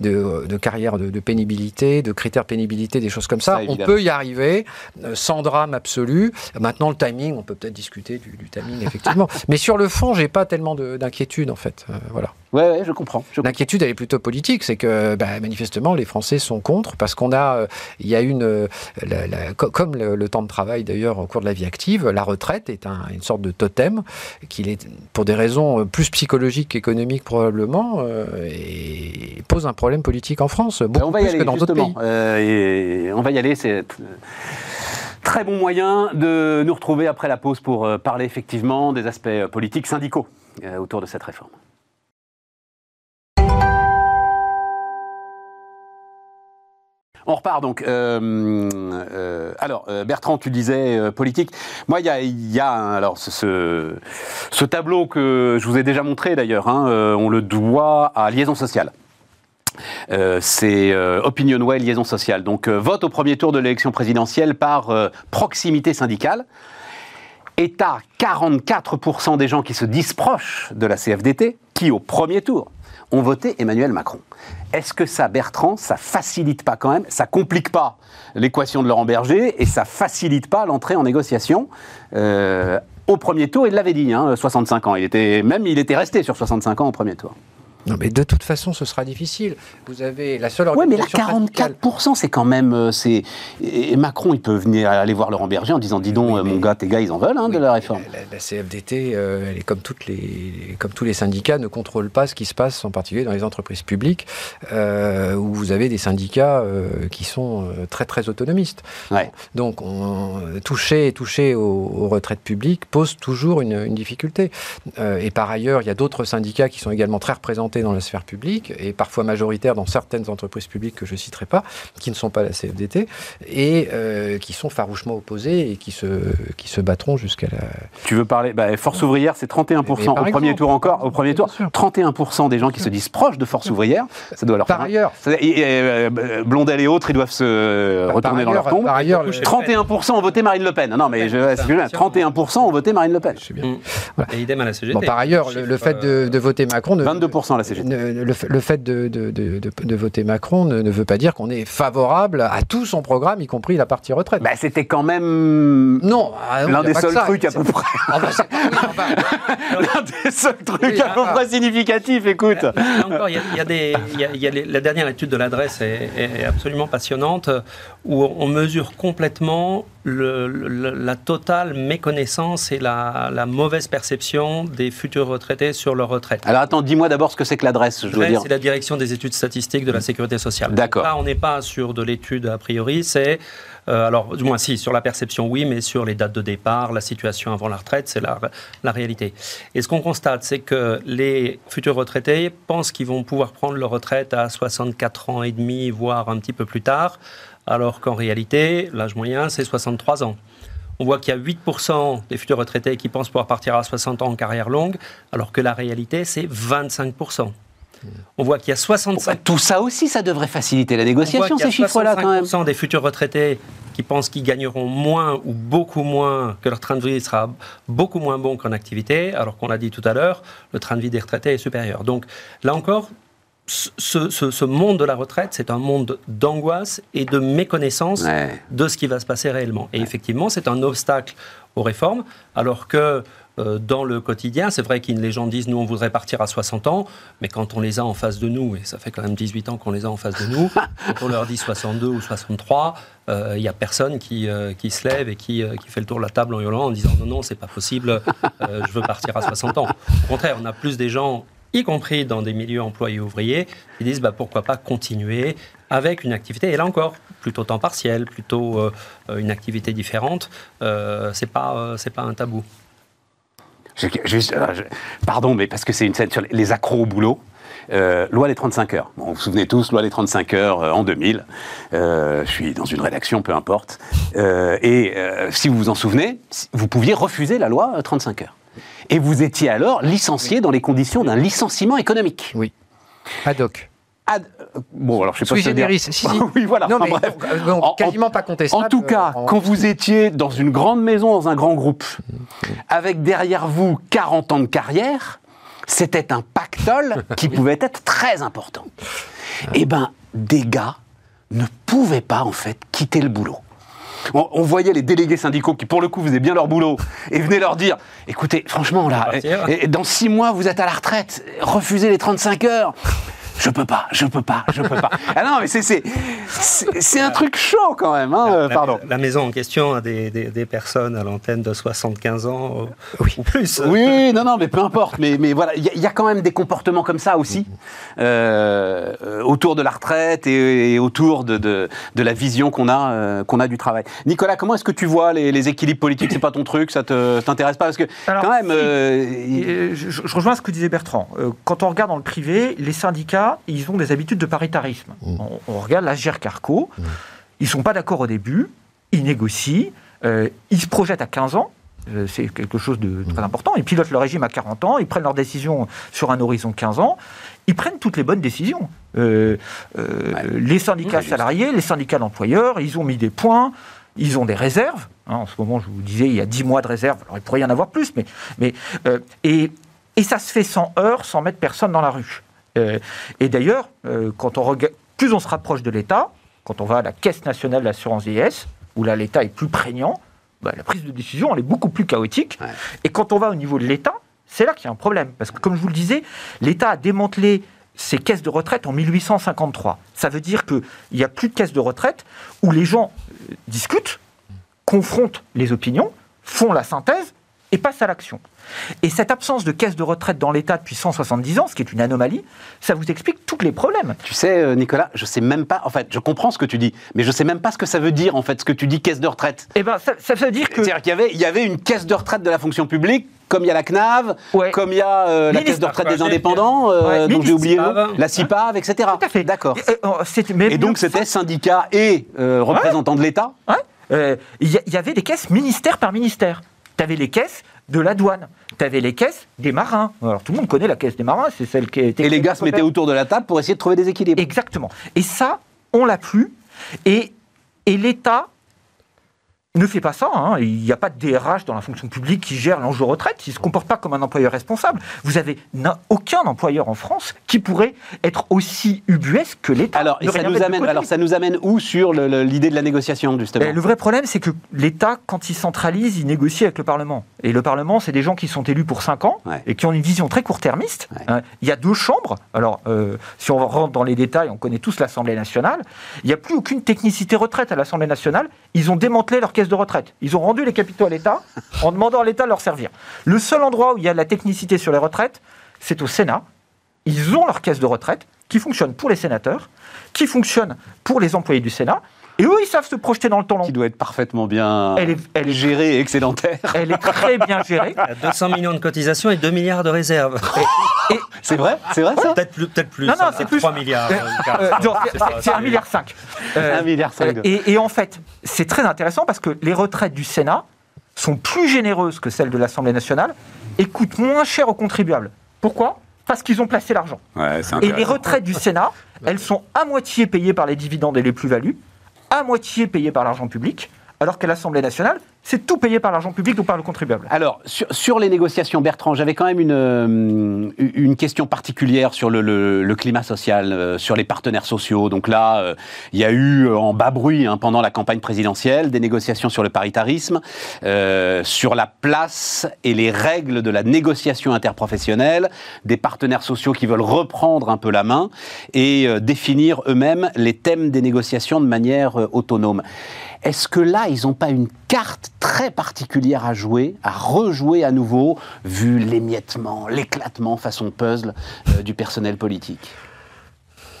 de, carrière de, pénibilité, de critères pénibilité, des choses comme ça, on peut y arriver sans drame absolu. Maintenant, le timing, on peut peut-être discuter du, timing, effectivement. Mais sur le fond, j'ai pas tellement d'inquiétude, en fait. voilà. Ouais, ouais, je comprends. L'inquiétude, elle est plutôt politique. C'est que, bah, manifestement, les Français sont contre parce qu'on a, il y a une, comme le, temps de travail d'ailleurs au cours de la vie active, la retraite est une sorte de totem qui est, pour des raisons plus psychologiques qu'économiques probablement, euh, et pose un problème politique en France, beaucoup on va plus y aller, que dans d'autres pays. Euh, et on va y aller, c'est très bon moyen de nous retrouver après la pause pour euh, parler effectivement des aspects politiques syndicaux autour de cette réforme. On repart donc. Euh, euh, alors, euh, Bertrand, tu disais politique. Moi, il y a, alors ce, tableau que je vous ai déjà montré d'ailleurs. Hein, on le doit à Liaison sociale. c'est Opinionway Liaison sociale. Donc, vote au premier tour de l'élection présidentielle par proximité syndicale. Est à 44% des gens qui se disent proches de la CFDT, qui au premier tour ont voté Emmanuel Macron. Est-ce que ça, Bertrand, ça facilite pas quand même, ça complique pas l'équation de Laurent Berger et ça facilite pas l'entrée en négociation euh, au premier tour Il l'avait dit, 65 hein, ans. Il était même, il était resté sur 65 ans au premier tour. Non, mais de toute façon, ce sera difficile. Vous avez la seule Oui, mais là, 44%, c'est quand même. Euh, c'est et Macron, il peut venir aller voir Laurent Berger en disant Dis donc, mon gars, tes gars, ils en veulent hein, de la réforme. La, CFDT, euh, elle est comme, toutes les, comme tous les syndicats, ne contrôle pas ce qui se passe, en particulier dans les entreprises publiques, euh, où vous avez des syndicats qui sont très, très autonomistes. Donc, on, toucher, toucher aux, retraites publiques pose toujours une, une difficulté. et par ailleurs, il y a d'autres syndicats qui sont également très dans la sphère publique et parfois majoritaire dans certaines entreprises publiques que je ne citerai pas, qui ne sont pas la CFDT et euh, qui sont farouchement opposées et qui se, qui se battront jusqu'à la. Tu veux parler bah, Force ouvrière, c'est 31% au premier tour encore. Au premier tour, 31% des gens qui se disent proches de Force ouvrière, ça doit leur Par ailleurs. Euh, Blondel et autres, ils doivent se bah, retourner dans leur tombe. Par ailleurs, 31% ont voté Marine Le Pen. Non, mais je, 31% ont voté Marine Le Pen. Et idem à la CGT. par ailleurs, le, fait de, voter Macron. Ne, 22% la CGT. Le, fait de, de, voter Macron ne, veut pas dire qu'on est favorable à tout son programme, y compris la partie retraite. Bah, c'était quand même non, ah l'un des seuls trucs à peu près. l'un des seuls trucs à peu près significatifs, écoute. encore, il y a, des, y a la dernière étude de l'adresse est, est, absolument passionnante, où on mesure complètement le, la totale méconnaissance et la, la, mauvaise perception des futurs retraités sur leur retraite. Alors attends, dis-moi d'abord ce que c'est que l'adresse. C'est la direction des études statistiques de la sécurité sociale. D'accord. Là, on n'est pas sur de l'étude a priori, c'est euh, alors, du moins, si, sur la perception, oui, mais sur les dates de départ, la situation avant la retraite, c'est la, la, réalité. Et ce qu'on constate, c'est que les futurs retraités pensent qu'ils vont pouvoir prendre leur retraite à 64 ans et demi, voire un petit peu plus tard alors qu'en réalité, l'âge moyen, c'est 63 ans. On voit qu'il y a 8% des futurs retraités qui pensent pouvoir partir à 60 ans en carrière longue, alors que la réalité, c'est 25%. On voit qu'il y a 65... Tout ça aussi, ça devrait faciliter la négociation, ces chiffres-là, quand même. des futurs retraités qui pensent qu'ils gagneront moins ou beaucoup moins, que leur train de vie sera beaucoup moins bon qu'en activité, alors qu'on l'a dit tout à l'heure, le train de vie des retraités est supérieur. Donc là encore, ce, monde de la retraite, c'est un monde d'angoisse et de méconnaissance de ce qui va se passer réellement. Et effectivement, c'est un obstacle aux réformes, alors que euh, dans le quotidien, c'est vrai que les gens disent nous on voudrait partir à 60 ans, mais quand on les a en face de nous, et ça fait quand même 18 ans qu'on les a en face de nous, quand on leur dit 62 ou 63, il n'y a personne qui, euh, qui, se lève et qui, euh, qui, fait le tour de la table en hurlant en disant non, non, c'est pas possible, je veux partir à 60 ans. Au contraire, on a plus des gens y compris dans des milieux employés ouvriers, qui disent bah, pourquoi pas continuer avec une activité, et là encore, plutôt temps partiel, plutôt euh, une activité différente, euh, c'est pas, euh, pas un tabou. pardon, mais parce que c'est une scène sur les accros au boulot. loi des 35 heures. vous vous souvenez tous, loi des 35 heures en 2000. je suis dans une rédaction, peu importe. et si vous vous en souvenez, vous pouviez refuser la loi 35 heures. Et vous étiez alors licencié dans les conditions d'un licenciement économique. Oui. Ad hoc. bon, alors je sais pas si Si, si. oui, voilà. Non, mais bref. quasiment pas contestable. En tout cas, quand vous étiez dans une grande maison, dans un grand groupe, avec derrière vous 40 ans de carrière, c'était un pactole qui pouvait être très important. Eh ben, des gars ne pouvaient pas, en fait, quitter le boulot on, voyait les délégués syndicaux qui, pour le coup, faisaient bien leur boulot et venaient leur dire écoutez, franchement, là, dans six mois, vous êtes à la retraite, refusez les 35 heures je peux pas, je peux pas, je peux pas. ah non, mais c'est un truc chaud quand même, hein, euh, pardon. La, maison en question a des, des, personnes à l'antenne de 75 ans oui. ou plus. Oui, non, non, mais peu importe. Mais, mais voilà, il y, a quand même des comportements comme ça aussi euh, autour de la retraite et, autour de, de, de, la vision qu'on a, euh, qu'on a du travail. Nicolas, comment est-ce que tu vois les, les équilibres politiques? C'est pas ton truc, ça t'intéresse pas? Parce que quand même. je, je, rejoins ce que disait Bertrand. quand on regarde dans le privé, les syndicats ils ont des habitudes de paritarisme. Mm. On, regarde la Carco, mm. ils ne sont pas d'accord au début, ils négocient, euh, ils se projettent à 15 ans, euh, c'est quelque chose de très mm. important. Ils pilotent le régime à 40 ans, ils prennent leurs décisions sur un horizon de 15 ans. Ils prennent toutes les bonnes décisions. Euh, les syndicats salariés, les syndicats d'employeurs, ils ont mis des points, ils ont des réserves. Hein, en ce moment, je vous disais, il y a 10 mois de réserve. Alors, il pourrait y en avoir plus, mais. mais et, et ça se fait sans heurts, sans mettre personne dans la rue. Euh, et d'ailleurs, euh, quand on plus on se rapproche de l'État, quand on va à la Caisse nationale d'assurance vieillesse, où là l'État est plus prégnant, bah, la prise de décision elle est beaucoup plus chaotique. Et quand on va au niveau de l'État, c'est là qu'il y a un problème. Parce que comme je vous le disais, l'État a démantelé ses caisses de retraite en 1853. Ça veut dire qu'il n'y a plus de caisses de retraite où les gens euh, discutent, confrontent les opinions, font la synthèse et passent à l'action. Et cette absence de caisse de retraite dans l'État depuis 170 ans, ce qui est une anomalie, ça vous explique tous les problèmes. Tu sais, euh, Nicolas, je sais même pas, en fait, je comprends ce que tu dis, mais je sais même pas ce que ça veut dire, en fait, ce que tu dis caisse de retraite. Eh bien, ça, veut dire que. C'est-à-dire qu'il y avait, il y avait une caisse de retraite de la fonction publique comme il y a la CNAV, comme il y a euh, la caisse de retraite des indépendants, euh, donc j'ai oublié la CIPAV, etc. Tout à fait. D'accord. Et, donc c'était syndicat et représentants de l'État Il y, avait des caisses ministère par ministère. Tu avais les caisses de la douane. Tu avais les caisses des marins. Alors tout le monde connaît la caisse des marins, c'est celle qui était. Et les gars se mettaient autour de la table pour essayer de trouver des équilibres. Exactement. Et ça, on l'a plus. Et, et l'État ne fait pas ça. Hein. Il n'y a pas de DRH dans la fonction publique qui gère l'enjeu retraite. Il ne se comporte pas comme un employeur responsable. Vous avez aucun employeur en France qui pourrait être aussi ubuesque que l'État. Alors, ça nous amène, alors, ça nous amène où sur l'idée de la négociation, justement? Le vrai problème, c'est que l'État, quand il centralise, il négocie avec le Parlement. Et le Parlement, c'est des gens qui sont élus pour 5 ans et qui ont une vision très court-termiste. Hein. Il y a deux chambres. Alors, euh, si on rentre dans les détails, on connaît tous l'Assemblée nationale. Il n'y a plus aucune technicité retraite à l'Assemblée nationale. Ils ont démantelé leur de retraite. Ils ont rendu les capitaux à l'État en demandant à l'État de leur servir. Le seul endroit où il y a de la technicité sur les retraites, c'est au Sénat. Ils ont leur caisse de retraite qui fonctionne pour les sénateurs, qui fonctionne pour les employés du Sénat, et eux, ils savent se projeter dans le temps long. Qui doit être parfaitement bien elle est, elle est gérée et excédentaire. Elle est très bien gérée. 200 millions de cotisations et 2 milliards de réserves. Et, c'est vrai C'est vrai ça Peut-être plus, peut plus. Non, non, c'est plus. 3 milliards. Euh, c'est 1 milliard 5. 1 milliard 5. Et, et en fait, c'est très intéressant parce que les retraites du Sénat sont plus généreuses que celles de l'Assemblée nationale et coûtent moins cher aux contribuables. Pourquoi? Parce qu'ils ont placé l'argent. Ouais, et les retraites du Sénat, elles sont à moitié payées par les dividendes et les plus-values à moitié payé par l'argent public, alors qu'à l'Assemblée nationale, c'est tout payé par l'argent public ou par le contribuable. Alors, sur, les négociations, Bertrand, j'avais quand même une, euh, une question particulière sur le, climat social, euh, sur les partenaires sociaux. Donc là, euh, il y a eu en bas bruit hein, pendant la campagne présidentielle des négociations sur le paritarisme, sur la place et les règles de la négociation interprofessionnelle, des partenaires sociaux qui veulent reprendre un peu la main et définir eux-mêmes les thèmes des négociations de manière autonome. Est-ce que là, ils n'ont pas une carte très particulière à jouer, à rejouer à nouveau, vu l'émiettement, l'éclatement façon puzzle euh, du personnel politique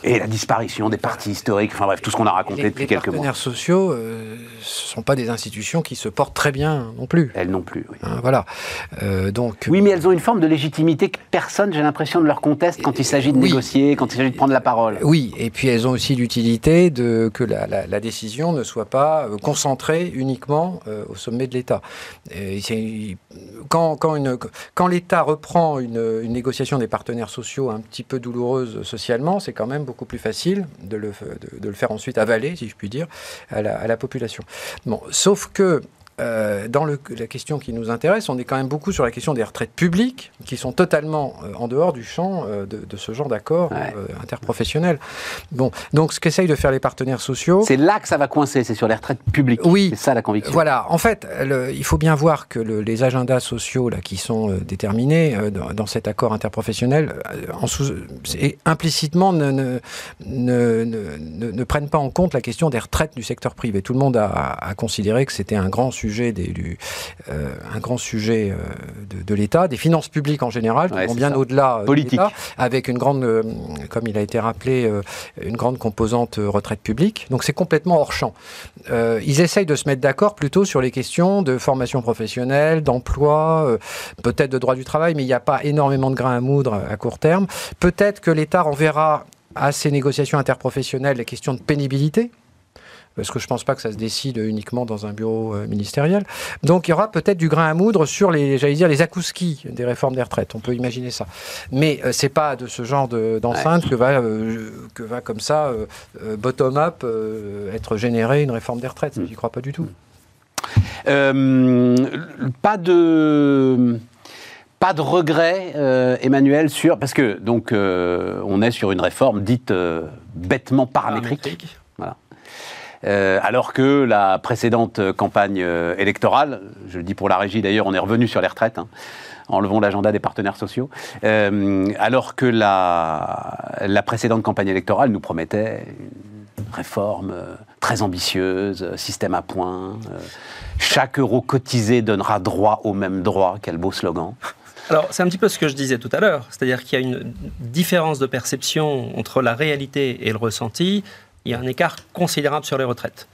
et la disparition des partis historiques, enfin bref, tout ce qu'on a raconté depuis quelques mois. Les partenaires sociaux, euh, ce ne sont pas des institutions qui se portent très bien non plus. Elles non plus, oui. Hein, voilà. Euh, donc, oui, mais elles ont une forme de légitimité que personne, j'ai l'impression, ne leur conteste quand il s'agit de négocier, quand il s'agit de prendre la parole. Oui, et puis elles ont aussi l'utilité de que la, la, décision ne soit pas euh, concentrée uniquement au sommet de l'État. Quand, quand, une, quand l'État reprend une, une négociation des partenaires sociaux un petit peu douloureuse socialement, c'est quand même beaucoup plus facile de le, de, le, faire ensuite avaler, si je puis dire, à la, à la population. Bon, sauf que euh, dans le, la question qui nous intéresse, on est quand même beaucoup sur la question des retraites publiques, qui sont totalement euh, en dehors du champ euh, de, de, ce genre d'accord interprofessionnel. Bon, donc ce qu'essayent de faire les partenaires sociaux... C'est là que ça va coincer, c'est sur les retraites publiques. Oui. C'est ça la conviction. Voilà, en fait, il faut bien voir que le, les agendas sociaux là, qui sont déterminés dans, dans, cet accord interprofessionnel, en sous, et implicitement ne ne, ne, ne, ne, prennent pas en compte la question des retraites du secteur privé. Tout le monde a, a considéré que c'était un grand sujet sujet des, du, euh, un grand sujet euh, de, de l'État, des finances publiques en général, qui vont bien au-delà euh, politique, avec une grande, comme il a été rappelé, une grande composante retraite publique. Donc c'est complètement hors champ. ils essayent de se mettre d'accord plutôt sur les questions de formation professionnelle, d'emploi, peut-être de droit du travail, mais il n'y a pas énormément de grains à moudre à court terme. Peut-être que l'État renverra à ces négociations interprofessionnelles les questions de pénibilité, parce que je ne pense pas que ça se décide uniquement dans un bureau euh, ministériel. Donc il y aura peut-être du grain à moudre sur les, j'allais dire, les akouskis des réformes des retraites. On peut imaginer ça. Mais ce euh, c'est pas de ce genre d'enceinte que, va, euh, que va comme ça, bottom-up, être générée une réforme des retraites. Je n'y crois pas du tout. pas de pas de regret, Emmanuel, sur parce que donc on est sur une réforme dite bêtement paramétrique. Euh, alors que la précédente campagne euh, électorale, je le dis pour la régie d'ailleurs, on est revenu sur les retraites, hein, enlevons l'agenda des partenaires sociaux, euh, alors que la, la, précédente campagne électorale nous promettait une réforme très ambitieuse, système à points, chaque euro cotisé donnera droit au même droit, quel beau slogan. Alors, c'est un petit peu ce que je disais tout à l'heure, c'est-à-dire qu'il y a une différence de perception entre la réalité et le ressenti il y a un écart considérable sur les retraites.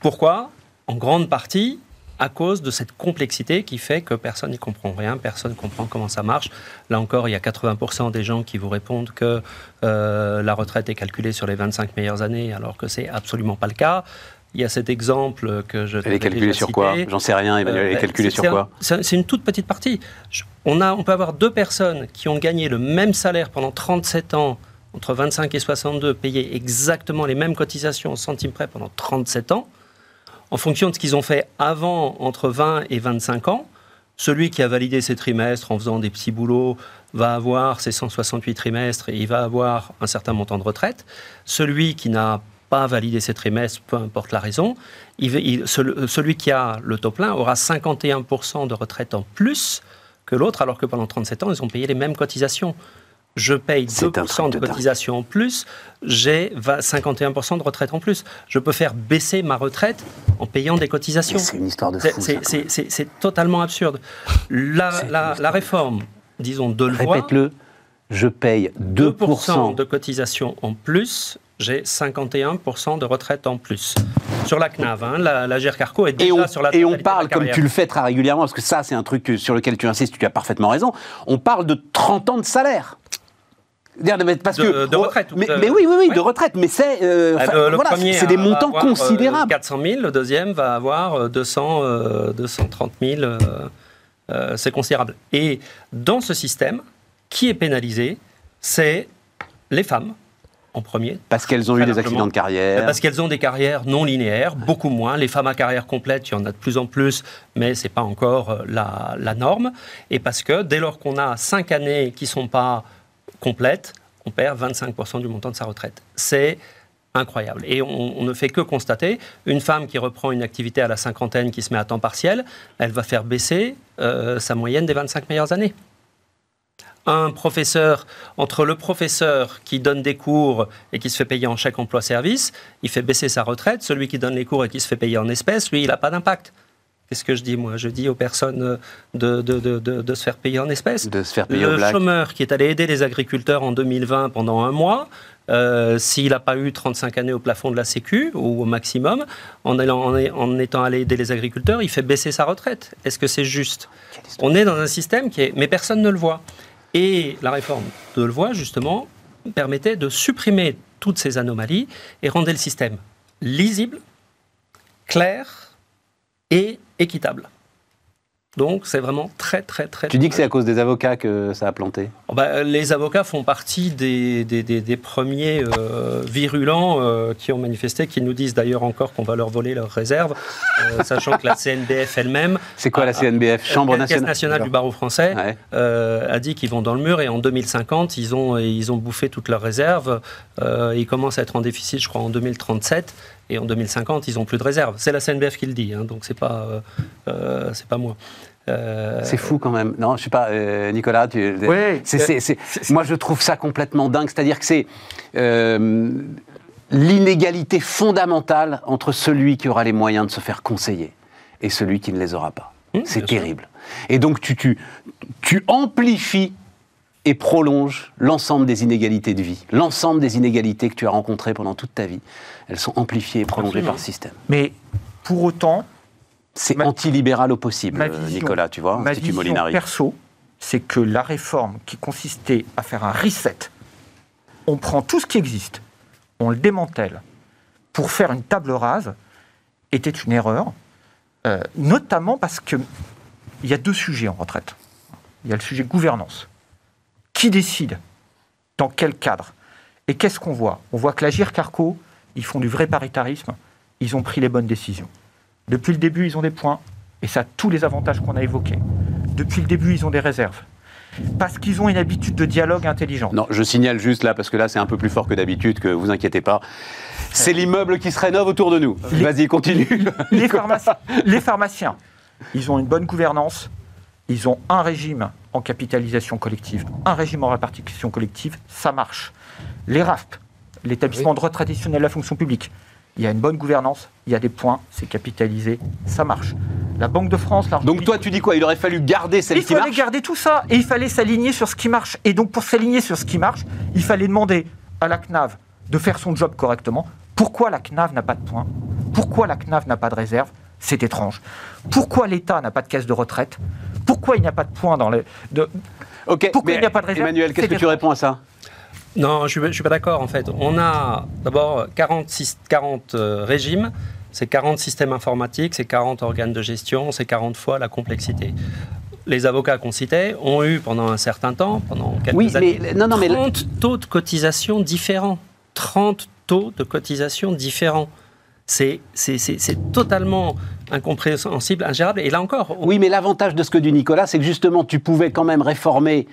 Pourquoi? En grande partie à cause de cette complexité qui fait que personne n'y comprend rien, personne ne comprend comment ça marche. Là encore, il y a 80% des gens qui vous répondent que euh, la retraite est calculée sur les 25 meilleures années, alors que c'est absolument pas le cas. Il y a cet exemple que je. Elle est calculée sur quoi? J'en sais rien, Emmanuel. elle est euh, calculée sur quoi? C'est une toute petite partie. On, a, on peut avoir deux personnes qui ont gagné le même salaire pendant 37 ans entre 25 et 62, payer exactement les mêmes cotisations au centime près pendant 37 ans. en fonction de ce qu'ils ont fait avant, entre 20 et 25 ans, celui qui a validé ses trimestres en faisant des petits boulots va avoir ses 168 trimestres et il va avoir un certain montant de retraite. Celui qui n'a pas validé ses trimestres, peu importe la raison, celui qui a le taux plein aura 51% de retraite en plus que l'autre, alors que pendant 37 ans, ils ont payé les mêmes cotisations je paye 2% de, cotisation en plus, j'ai 51% de retraite en plus. Je peux faire baisser ma retraite en payant des cotisations. C'est une histoire de fou. C'est totalement absurde. La, réforme, disons, de loi... Répète-le, je paye 2%, de cotisation en plus, j'ai 51% de retraite en plus. Sur la CNAV, hein, la, la GRCARCO est déjà sur la Et on parle, comme tu le fais très régulièrement, parce que ça, c'est un truc sur lequel tu insistes, tu as parfaitement raison, on parle de 30 ans de salaire. Parce de, que, retraite. Mais, oui, oui, oui, de retraite. Mais c'est euh, voilà, c'est des montants considérables. 400 000, le deuxième va avoir 200, 230 000. c'est considérable. Et dans ce système, qui est pénalisé C'est les femmes en premier. Parce qu'elles ont eu des accidents de carrière. Parce qu'elles ont des carrières non linéaires, beaucoup moins. Les femmes à carrière complète, il y en a de plus en plus, mais ce n'est pas encore euh, la, la, norme. Et parce que dès lors qu'on a cinq années qui ne sont pas complète, on perd 25% du montant de sa retraite. C'est incroyable. Et on, ne fait que constater, une femme qui reprend une activité à la cinquantaine, qui se met à temps partiel, elle va faire baisser euh, sa moyenne des 25 meilleures années. Un professeur, entre le professeur qui donne des cours et qui se fait payer en chèque emploi-service, il fait baisser sa retraite. Celui qui donne les cours et qui se fait payer en espèces, lui, il n'a pas d'impact. Qu'est-ce que je dis, moi? Je dis aux personnes euh, de, de, de, de, se faire payer en espèces. De se faire payer Le chômeur qui est allé aider les agriculteurs en 2020 pendant un mois, euh, s'il n'a pas eu 35 années au plafond de la Sécu, ou au maximum, en, en, en, étant allé aider les agriculteurs, il fait baisser sa retraite. Est-ce que c'est juste? On est dans un système qui est... Mais personne ne le voit. Et la réforme de le voit, justement, permettait de supprimer toutes ces anomalies et rendait le système lisible, clair et équitable. Donc c'est vraiment très très très... Tu dis que c'est à cause des avocats que ça a planté bah, Les avocats font partie des, des, premiers euh, virulents euh, qui ont manifesté, qui nous disent d'ailleurs encore qu'on va leur voler leurs réserves, euh, sachant que la CNBF elle-même... C'est quoi la CNBF Chambre nationale, nationale du barreau français a dit qu'ils vont dans le mur et en 2050 ils ont, ils ont bouffé toutes leurs réserves. ils commencent à être en déficit je crois en 2037 et en 2050, ils n'ont plus de réserve. C'est la CNBF qui le dit, hein, donc c'est pas, euh, euh, c'est pas moi. Euh, c'est fou quand même. Non, je sais pas, Nicolas. Tu... Oui. Moi, je trouve ça complètement dingue. C'est-à-dire que c'est l'inégalité fondamentale entre celui qui aura les moyens de se faire conseiller et celui qui ne les aura pas. Mmh, c'est terrible. Et donc, tu, tu, tu amplifies et prolonge l'ensemble des inégalités de vie, l'ensemble des inégalités que tu as rencontrées pendant toute ta vie. Elles sont amplifiées et prolongées par le système. Mais pour autant, c'est antilibéral au possible, Nicolas, tu vois, ma vision perso, c'est que la réforme qui consistait à faire un reset, on prend tout ce qui existe, on le démantèle pour faire une table rase, était une erreur, euh, notamment parce qu'il y a deux sujets en retraite. Il y a le sujet gouvernance qui décide Dans quel cadre Et qu'est-ce qu'on voit? On voit que la Carco, ils font du vrai paritarisme, ils ont pris les bonnes décisions. Depuis le début, ils ont des points, et ça a tous les avantages qu'on a évoqués. Depuis le début, ils ont des réserves. Parce qu'ils ont une habitude de dialogue intelligent. Non, je signale juste là, parce que là, c'est un peu plus fort que d'habitude, que vous inquiétez pas. C'est l'immeuble qui se rénove autour de nous. Vas-y, continue. Les, les pharmaciens, ils ont une bonne gouvernance, ils ont un régime en capitalisation collective, un régime en répartition collective, ça marche. Les RAFP, l'établissement de droit traditionnel de la fonction publique, il y a une bonne gouvernance, il y a des points, c'est capitalisé, ça marche. La Banque de France, Donc toi, tu dis quoi? Il aurait fallu garder celle qui marche Il fallait garder tout ça et il fallait s'aligner sur ce qui marche. Et donc pour s'aligner sur ce qui marche, il fallait demander à la CNAV de faire son job correctement. Pourquoi la CNAV n'a pas de points? Pourquoi la CNAV n'a pas de réserve? C'est étrange. Pourquoi l'État n'a pas de caisse de retraite? Pourquoi il n'y a pas de point dans les. De, pourquoi il n'y a pas de réserve Emmanuel, qu'est-ce que tu réponds à ça? Non, je ne suis, pas d'accord en fait. On a d'abord 40, 40 euh, régimes, c'est 40 systèmes informatiques, c'est 40 organes de gestion, c'est 40 fois la complexité. Les avocats qu'on citait ont eu pendant un certain temps, pendant quelques oui, années, mais, non, non, 30 taux de cotisation différents. 30 taux de cotisation différents. C'est totalement incompréhensible, ingérable. Et là encore. Oui, mais l'avantage de ce que dit Nicolas, c'est que justement, tu pouvais quand même réformer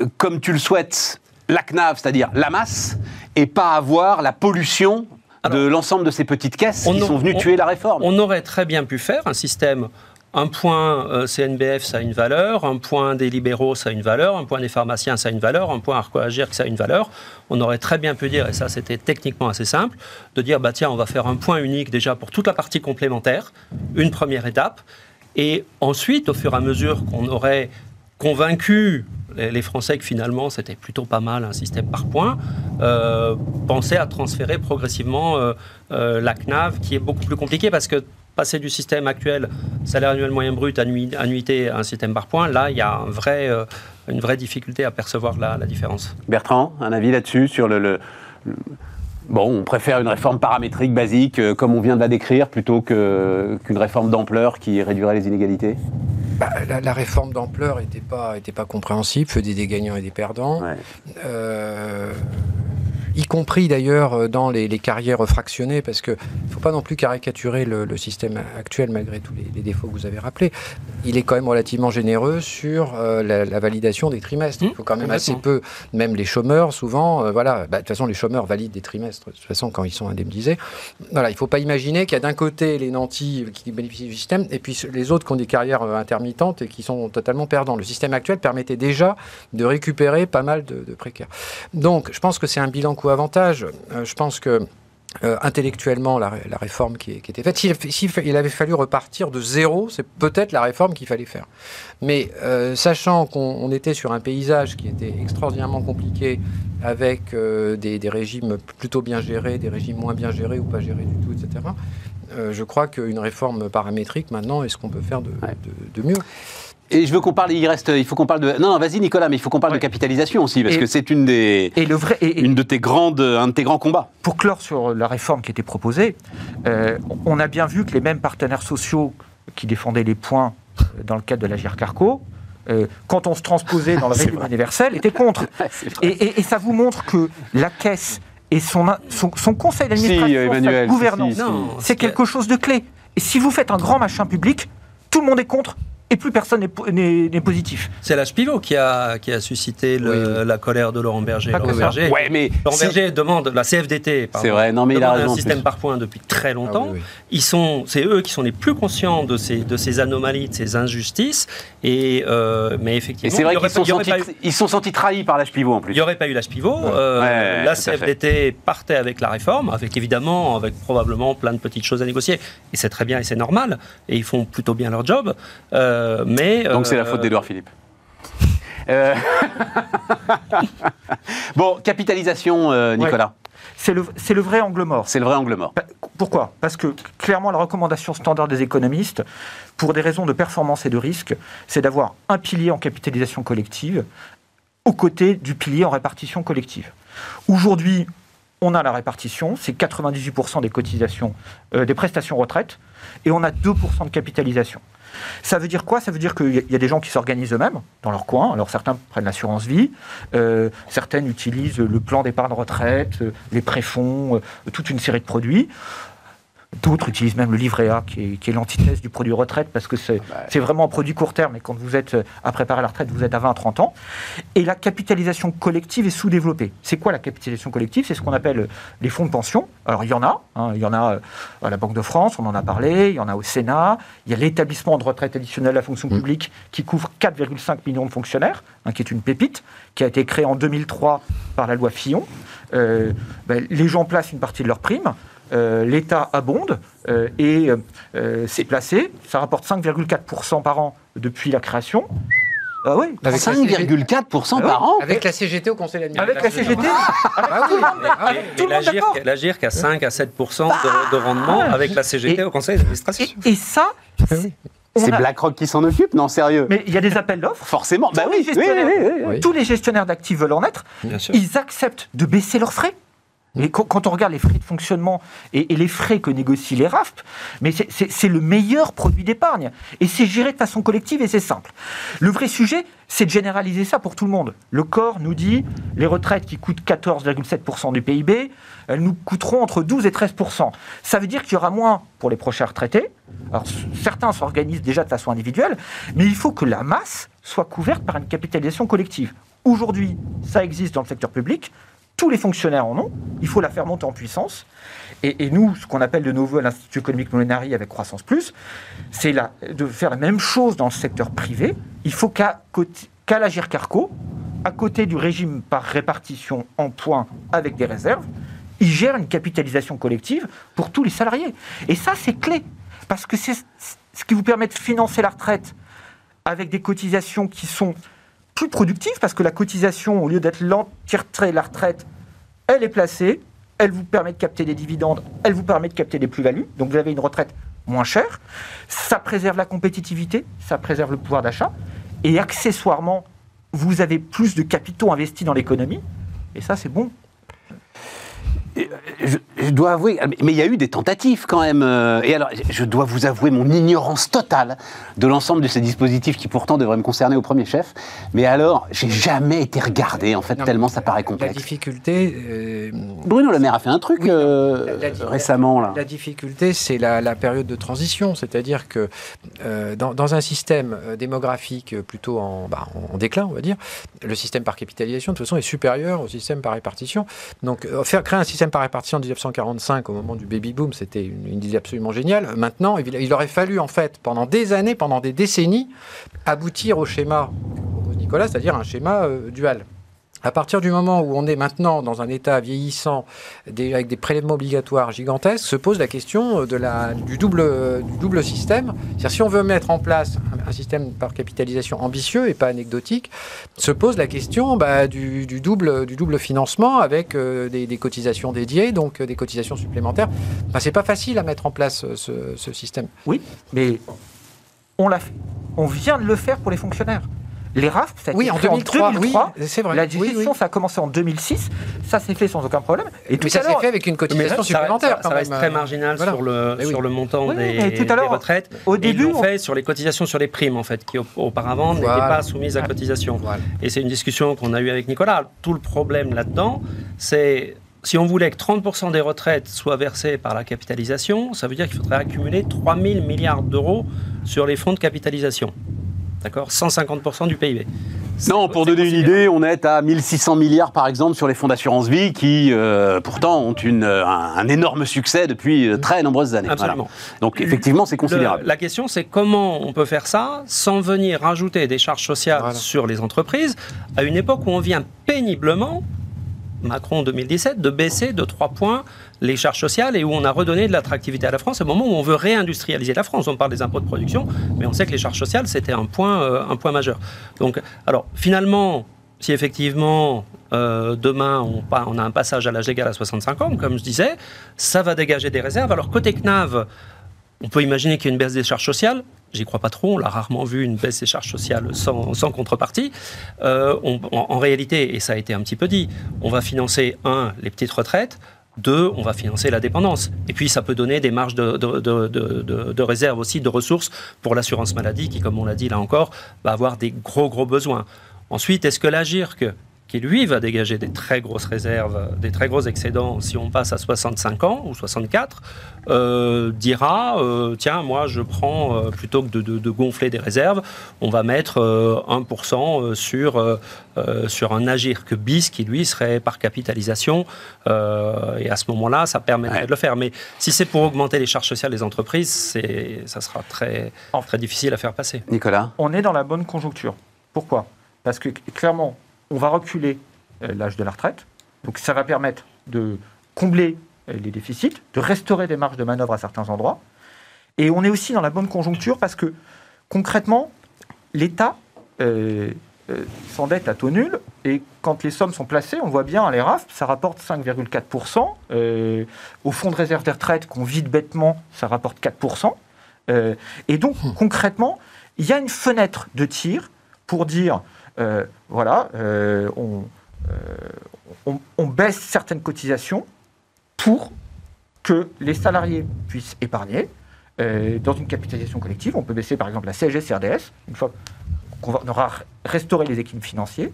euh, comme tu le souhaites la CNAV, c'est-à-dire la masse, et pas avoir la pollution de l'ensemble de ces petites caisses qui sont venues tuer la réforme. On aurait très bien pu faire un système un point euh, CNBF, ça a une valeur, un point des libéraux, ça a une valeur, un point des pharmaciens, ça a une valeur, un point Arco Agir, ça a une valeur. On aurait très bien pu dire, et ça c'était techniquement assez simple, de dire, bah tiens, on va faire un point unique déjà pour toute la partie complémentaire, une première étape, et ensuite, au fur et à mesure qu'on aurait convaincu les Français que finalement c'était plutôt pas mal un système par points, euh, penser à transférer progressivement euh, la CNAV, qui est beaucoup plus compliqué parce que passer du système actuel, salaire annuel moyen brut, annuité, à un système par points, là, il y a un vrai, une vraie difficulté à percevoir la, différence. Bertrand, un avis là-dessus sur le, Bon, on préfère une réforme paramétrique basique, comme on vient de la décrire, plutôt qu'une réforme d'ampleur qui réduirait les inégalités? Bah, la, réforme d'ampleur n'était pas, était pas compréhensible, faisait des gagnants et des perdants. Euh, y compris d'ailleurs euh, dans les, carrières fractionnées, parce qu'il ne faut pas non plus caricaturer le, système actuel malgré tous les, défauts que vous avez rappelés. Il est quand même relativement généreux sur euh, la, validation des trimestres. Mmh, il faut quand même assez peu, même les chômeurs, souvent, euh, voilà, bah, de toute façon, les chômeurs valident des trimestres, de toute façon, quand ils sont indemnisés. Voilà, il ne faut pas imaginer qu'il y a d'un côté les nantis qui bénéficient du système, et puis les autres qui ont des carrières intermittentes et qui sont totalement perdants. Le système actuel permettait déjà de récupérer pas mal de, de précaires. Donc, je pense que c'est un bilan avantage. Euh, je pense que euh, intellectuellement la, réforme qui, était faite. S'il il avait fallu repartir de zéro, c'est peut-être la réforme qu'il fallait faire. Mais euh, sachant qu'on était sur un paysage qui était extraordinairement compliqué, avec des, régimes plutôt bien gérés, des régimes moins bien gérés ou pas gérés du tout, etc., je crois qu'une réforme paramétrique, maintenant, est ce qu'on peut faire de, de mieux. Et je veux qu'on parle, il reste, il faut qu'on parle de. Non, non vas-y Nicolas, mais il faut qu'on parle de capitalisation aussi, parce que c'est une des. Et le vrai, une de tes grandes, un de tes grands combats. Pour clore sur la réforme qui était proposée, euh, on a bien vu que les mêmes partenaires sociaux qui défendaient les points euh, dans le cadre de la Carco, euh, quand on se transposait dans le régime universel, étaient contre. et, ça vous montre que la caisse et son, son, conseil d'administration, sa gouvernance, c'est quelque chose de clé. Et si vous faites un grand machin public, tout le monde est contre et plus personne n'est positif. C'est l'âge pivot qui a, qui a suscité la colère de Laurent Berger. Laurent Berger, ouais, mais Laurent Berger demande, la CFDT, c'est vrai, non, mais il a un système par points depuis très longtemps. Ah ils sont, c'est eux qui sont les plus conscients de ces, de ces anomalies, de ces injustices. Et, euh, mais effectivement, c'est vrai qu'ils sont, sentis, ils sont sentis trahis par l'âge pivot en plus. Il n'y aurait pas eu l'âge pivot. Euh, la CFDT partait avec la réforme, avec évidemment, avec probablement plein de petites choses à négocier. Et c'est très bien et c'est normal. Et ils font plutôt bien leur job. Euh, euh, mais, Donc c'est la faute euh, d'Edouard Philippe. Euh, bon, capitalisation, Nicolas. C'est le, le, vrai angle mort. C'est le vrai angle mort. Pourquoi? Parce que clairement, la recommandation standard des économistes, pour des raisons de performance et de risque, c'est d'avoir un pilier en capitalisation collective aux côtés du pilier en répartition collective. Aujourd'hui, on a la répartition, c'est 98% des cotisations, des prestations retraite, et on a 2% de capitalisation. Ça veut dire quoi? Ça veut dire qu'il y a des gens qui s'organisent eux-mêmes dans leur coin. Alors certains prennent l'assurance vie, euh, certaines utilisent le plan d'épargne retraite, euh, les préfonds, euh, toute une série de produits. D'autres utilisent même le livret A, qui est, l'antithèse du produit retraite, parce que c'est ah bah vraiment un produit court terme, et quand vous êtes à préparer la retraite, vous êtes à 20 30 ans. Et la capitalisation collective est sous-développée. C'est quoi la capitalisation collective? C'est ce qu'on appelle les fonds de pension. Alors il y en a, hein. il y en a à la Banque de France, on en a parlé, il y en a au Sénat, il y a l'établissement de retraite additionnelle de la fonction mmh. publique qui couvre 4,5 millions de fonctionnaires, hein, qui est une pépite, qui a été créée en 2003 par la loi Fillon. Euh, ben, les gens placent une partie de leur prime. Euh, l'État abonde euh, et euh, c'est placé. Ça rapporte 5,4% par an depuis la création. Ah oui, 5,4% par an Avec la CGT au conseil d'administration. Avec la CGT ah oui, avec tout le monde La GIRC a 5 à 7% de, rendement avec la CGT au conseil d'administration. Et, ça, c'est BlackRock qui s'en occupe Non, sérieux? Mais il y a des appels d'offres. Forcément, bah oui, Tous les gestionnaires d'actifs veulent en être. Ils acceptent de baisser leurs frais Quand, on regarde les frais de fonctionnement et, les frais que négocient les RAFP, mais c'est le meilleur produit d'épargne. Et c'est géré de façon collective et c'est simple. Le vrai sujet, c'est de généraliser ça pour tout le monde. Le corps nous dit les retraites qui coûtent 14,7% du PIB, elles nous coûteront entre 12 et 13%. Ça veut dire qu'il y aura moins pour les prochains retraités. Alors, certains s'organisent déjà de façon individuelle, mais il faut que la masse soit couverte par une capitalisation collective. Aujourd'hui, ça existe dans le secteur public. Tous les fonctionnaires en ont. Il faut la faire monter en puissance. Et, nous, ce qu'on appelle de nouveau à l'Institut économique Molinari avec Croissance Plus, c'est de faire la même chose dans le secteur privé. Il faut qu'à qu l'Agir à côté du régime par répartition en points avec des réserves, il gère une capitalisation collective pour tous les salariés. Et ça, c'est clé. Parce que c'est ce qui vous permet de financer la retraite avec des cotisations qui sont plus productives, parce que la cotisation, au lieu d'être l'entièreté de la retraite, elle est placée, elle vous permet de capter des dividendes, elle vous permet de capter des plus-values, donc vous avez une retraite moins chère, ça préserve la compétitivité, ça préserve le pouvoir d'achat, et accessoirement, vous avez plus de capitaux investis dans l'économie, et ça c'est bon je, dois avouer, mais il y a eu des tentatives quand même. Euh, et alors, je dois vous avouer mon ignorance totale de l'ensemble de ces dispositifs qui pourtant devraient me concerner au premier chef. Mais alors, j'ai jamais été regardé en fait, tellement ça paraît complexe. La difficulté. Euh, Bruno Le Maire a fait un truc euh, récemment là. La difficulté, c'est la, période de transition, c'est-à-dire que dans, un système démographique plutôt en, bah, en, déclin, on va dire, le système par capitalisation de toute façon est supérieur au système par répartition. Donc, faire créer un système par répartition en 1945, au moment du baby boom, c'était une, idée absolument géniale. Maintenant, il, aurait fallu, en fait, pendant des années, pendant des décennies, aboutir au schéma Nicolas, c'est-à-dire un schéma euh, dual. À partir du moment où on est maintenant dans un état vieillissant, avec des prélèvements obligatoires gigantesques, se pose la question de la, du, double, du double système. C'est-à-dire, si on veut mettre en place un, système par capitalisation ambitieux et pas anecdotique, se pose la question bah, du, double, financement avec euh, des, cotisations dédiées, donc euh, des cotisations supplémentaires. Enfin, c'est pas facile à mettre en place euh, ce, ce système. Oui, mais on l'a fait. On vient de le faire pour les fonctionnaires. Les RAF, ça a oui, en 2003, c'est vrai. La gestion, ça a commencé en 2006. Ça s'est fait sans aucun problème. Et tout ça s'est fait avec une cotisation supplémentaire. Ça, reste très marginal sur, le, sur le montant des, tout à des, retraites. Au début, on fait sur les cotisations sur les primes, en fait, qui auparavant n'étaient pas soumises à cotisation. Et c'est une discussion qu'on a eue avec Nicolas. Tout le problème là-dedans, c'est si on voulait que 30% des retraites soient versées par la capitalisation, ça veut dire qu'il faudrait accumuler 3 000 milliards d'euros sur les fonds de capitalisation. D'accord 150% du PIB. Non, pour donner une idée, on est à 1600 milliards par exemple sur les fonds d'assurance vie qui euh, pourtant ont une, un, énorme succès depuis euh, très nombreuses années. Absolument. Donc effectivement, c'est considérable. la question, c'est comment on peut faire ça sans venir rajouter des charges sociales sur les entreprises à une époque où on vient péniblement Macron en 2017 de baisser de 3 points les charges sociales et où on a redonné de l'attractivité à la France au moment où on veut réindustrialiser la France. On parle des impôts de production, mais on sait que les charges sociales, c'était un point, euh, un point majeur. Donc, alors, finalement, si effectivement euh, demain on, a un passage à l'âge égal à 65 ans, comme je disais, ça va dégager des réserves. Alors côté CNAV, on peut imaginer qu'il y a une baisse des charges sociales. J'y crois pas trop. On l'a rarement vu une baisse des charges sociales sans, sans contrepartie. Euh, en, réalité, et ça a été un petit peu dit, on va financer un les petites retraites. Deux, on va financer la dépendance. Et puis, ça peut donner des marges de, de, réserve aussi, de ressources pour l'assurance maladie, qui, comme on l'a dit là encore, va avoir des gros, gros besoins. Ensuite, est-ce que l'AGIRC qui lui va dégager des très grosses réserves, des très gros excédents si on passe à 65 ans ou 64, euh, dira euh, tiens, moi je prends, euh, plutôt que de, gonfler des réserves, on va mettre 1% sur, sur un agir que bis qui lui serait par capitalisation. et à ce moment-là, ça permettrait de le faire. Mais si c'est pour augmenter les charges sociales des entreprises, ça sera très, très difficile à faire passer. Nicolas On est dans la bonne conjoncture. Pourquoi? Parce que clairement, on va reculer euh, l'âge de la retraite. Donc ça va permettre de combler euh, les déficits, de restaurer des marges de manœuvre à certains endroits. Et on est aussi dans la bonne conjoncture parce que concrètement, l'État euh, s'endette à taux nul. Et quand les sommes sont placées, on voit bien, les RAF, ça rapporte 5,4%. au fonds de réserve des retraites qu'on vide bêtement, ça rapporte 4%. et donc, hmm. concrètement, il y a une fenêtre de tir pour dire euh, voilà, euh, euh, on, baisse certaines cotisations pour que les salariés puissent épargner dans une capitalisation collective. On peut baisser par exemple la CSG-CRDS, une fois qu'on aura restauré les équilibres financiers.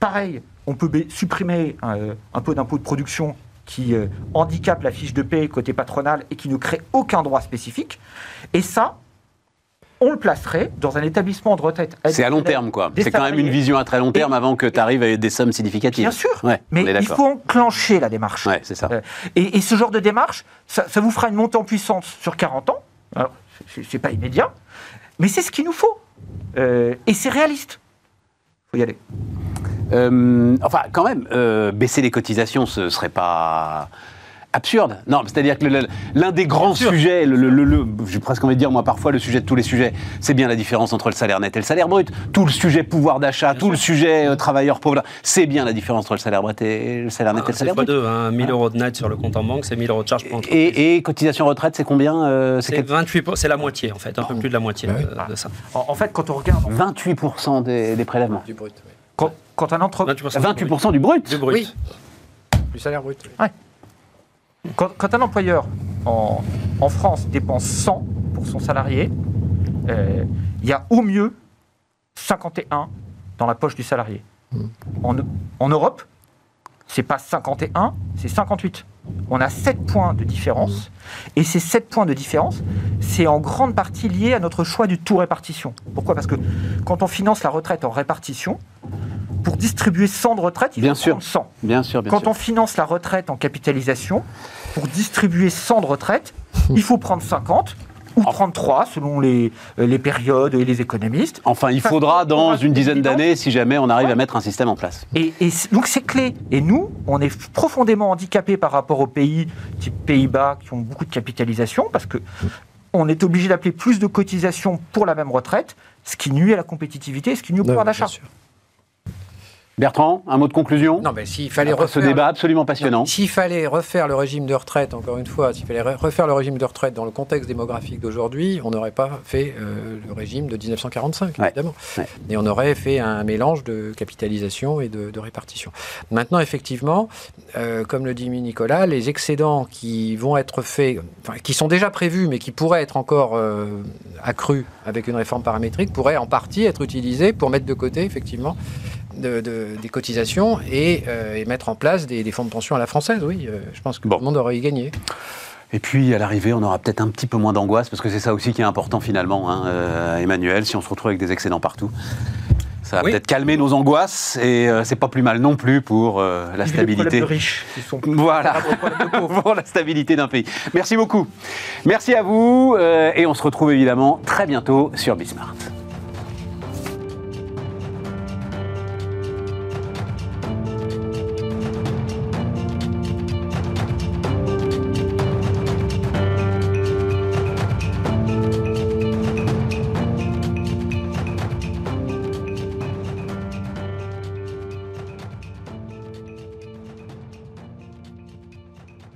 Pareil, on peut supprimer un peu d'impôt de production qui handicape la fiche de paie côté patronal et qui ne crée aucun droit spécifique. Et ça, on le placerait dans un établissement de retraite. C'est à long terme, quoi. C'est quand même une vision à très long terme avant que tu arrives à des sommes significatives. Bien sûr, mais il faut enclencher la démarche. Ouais, c'est ça. Euh, et, ce genre de démarche, ça, vous fera une montée en puissance sur 40 ans. Alors, c'est pas immédiat, mais c'est ce qu'il nous faut. Euh, et c'est réaliste. Il faut y aller. Euh, enfin, quand même, baisser les cotisations, ce serait pas absurde. Non, c'est-à-dire que l'un des grands sujets, le, le, j'ai presque envie de dire moi parfois le sujet de tous les sujets, c'est bien la différence entre le salaire net et le salaire brut. Tout le sujet pouvoir d'achat, tout le sujet euh, travailleur pauvre, c'est bien la différence entre le salaire brut et le salaire net et le ah, salaire brut. C'est hein, 1000 euros de net sur le compte en banque, c'est 1000 euros de charge pour Et, et cotisation retraite, c'est combien euh, C'est 28, c'est la moitié en fait, un peu plus de la moitié bah de, ça. En, fait, quand on regarde 28% des, des prélèvements. Du brut. Quand, quand, un entre 28%, du brut. Du brut. Oui. Du salaire brut. Ouais. Quand, un employeur en, France dépense 100 pour son salarié, euh, il y a au mieux 51 dans la poche du salarié. Hmm. En, en Europe, c'est pas 51, c'est 58. On a 7 points de différence. Et ces 7 points de différence, c'est en grande partie lié à notre choix du tout répartition. Pourquoi? Parce que quand on finance la retraite en répartition, pour distribuer 100 de retraite, il bien faut sûr. 100. Bien sûr, Quand on finance la retraite en capitalisation, pour distribuer 100 de retraite, il faut prendre 50 ou 33 selon les, euh, les périodes et les économistes. Enfin, il faudra dans une dizaine d'années si jamais on arrive à mettre un système en place. Et, donc c'est clé. Et nous, on est profondément handicapés par rapport aux pays type Pays-Bas qui ont beaucoup de capitalisation parce que on est obligé d'appeler plus de cotisations pour la même retraite, ce qui nuit à la compétitivité, ce qui nuit au pouvoir d'achat. Bertrand, un mot de conclusion Non, mais s'il fallait refaire ce débat absolument passionnant. S'il fallait refaire le régime de retraite, encore une fois, s'il fallait refaire le régime de retraite dans le contexte démographique d'aujourd'hui, on n'aurait pas fait euh, le régime de 1945, évidemment. Et on aurait fait un mélange de capitalisation et de, répartition. Maintenant, effectivement, euh, comme le dit Nicolas, les excédents qui vont être faits, enfin, qui sont déjà prévus, mais qui pourraient être encore euh, accrus avec une réforme paramétrique, pourraient en partie être utilisés pour mettre de côté, effectivement, des cotisations euh, et, mettre en place des, fonds de pension à la française, oui. Euh, je pense que tout le monde aurait y gagné. Et puis, à l'arrivée, on aura peut-être un petit peu moins d'angoisse, parce que c'est ça aussi qui est important finalement, hein, euh, Emmanuel, si on se retrouve avec des excédents partout. Ça va peut-être calmer nos angoisses et c'est pas plus mal non plus pour la stabilité. Les riches qui sont voilà pour la stabilité d'un pays. Merci beaucoup. Merci à vous et on se retrouve évidemment très bientôt sur Bismart.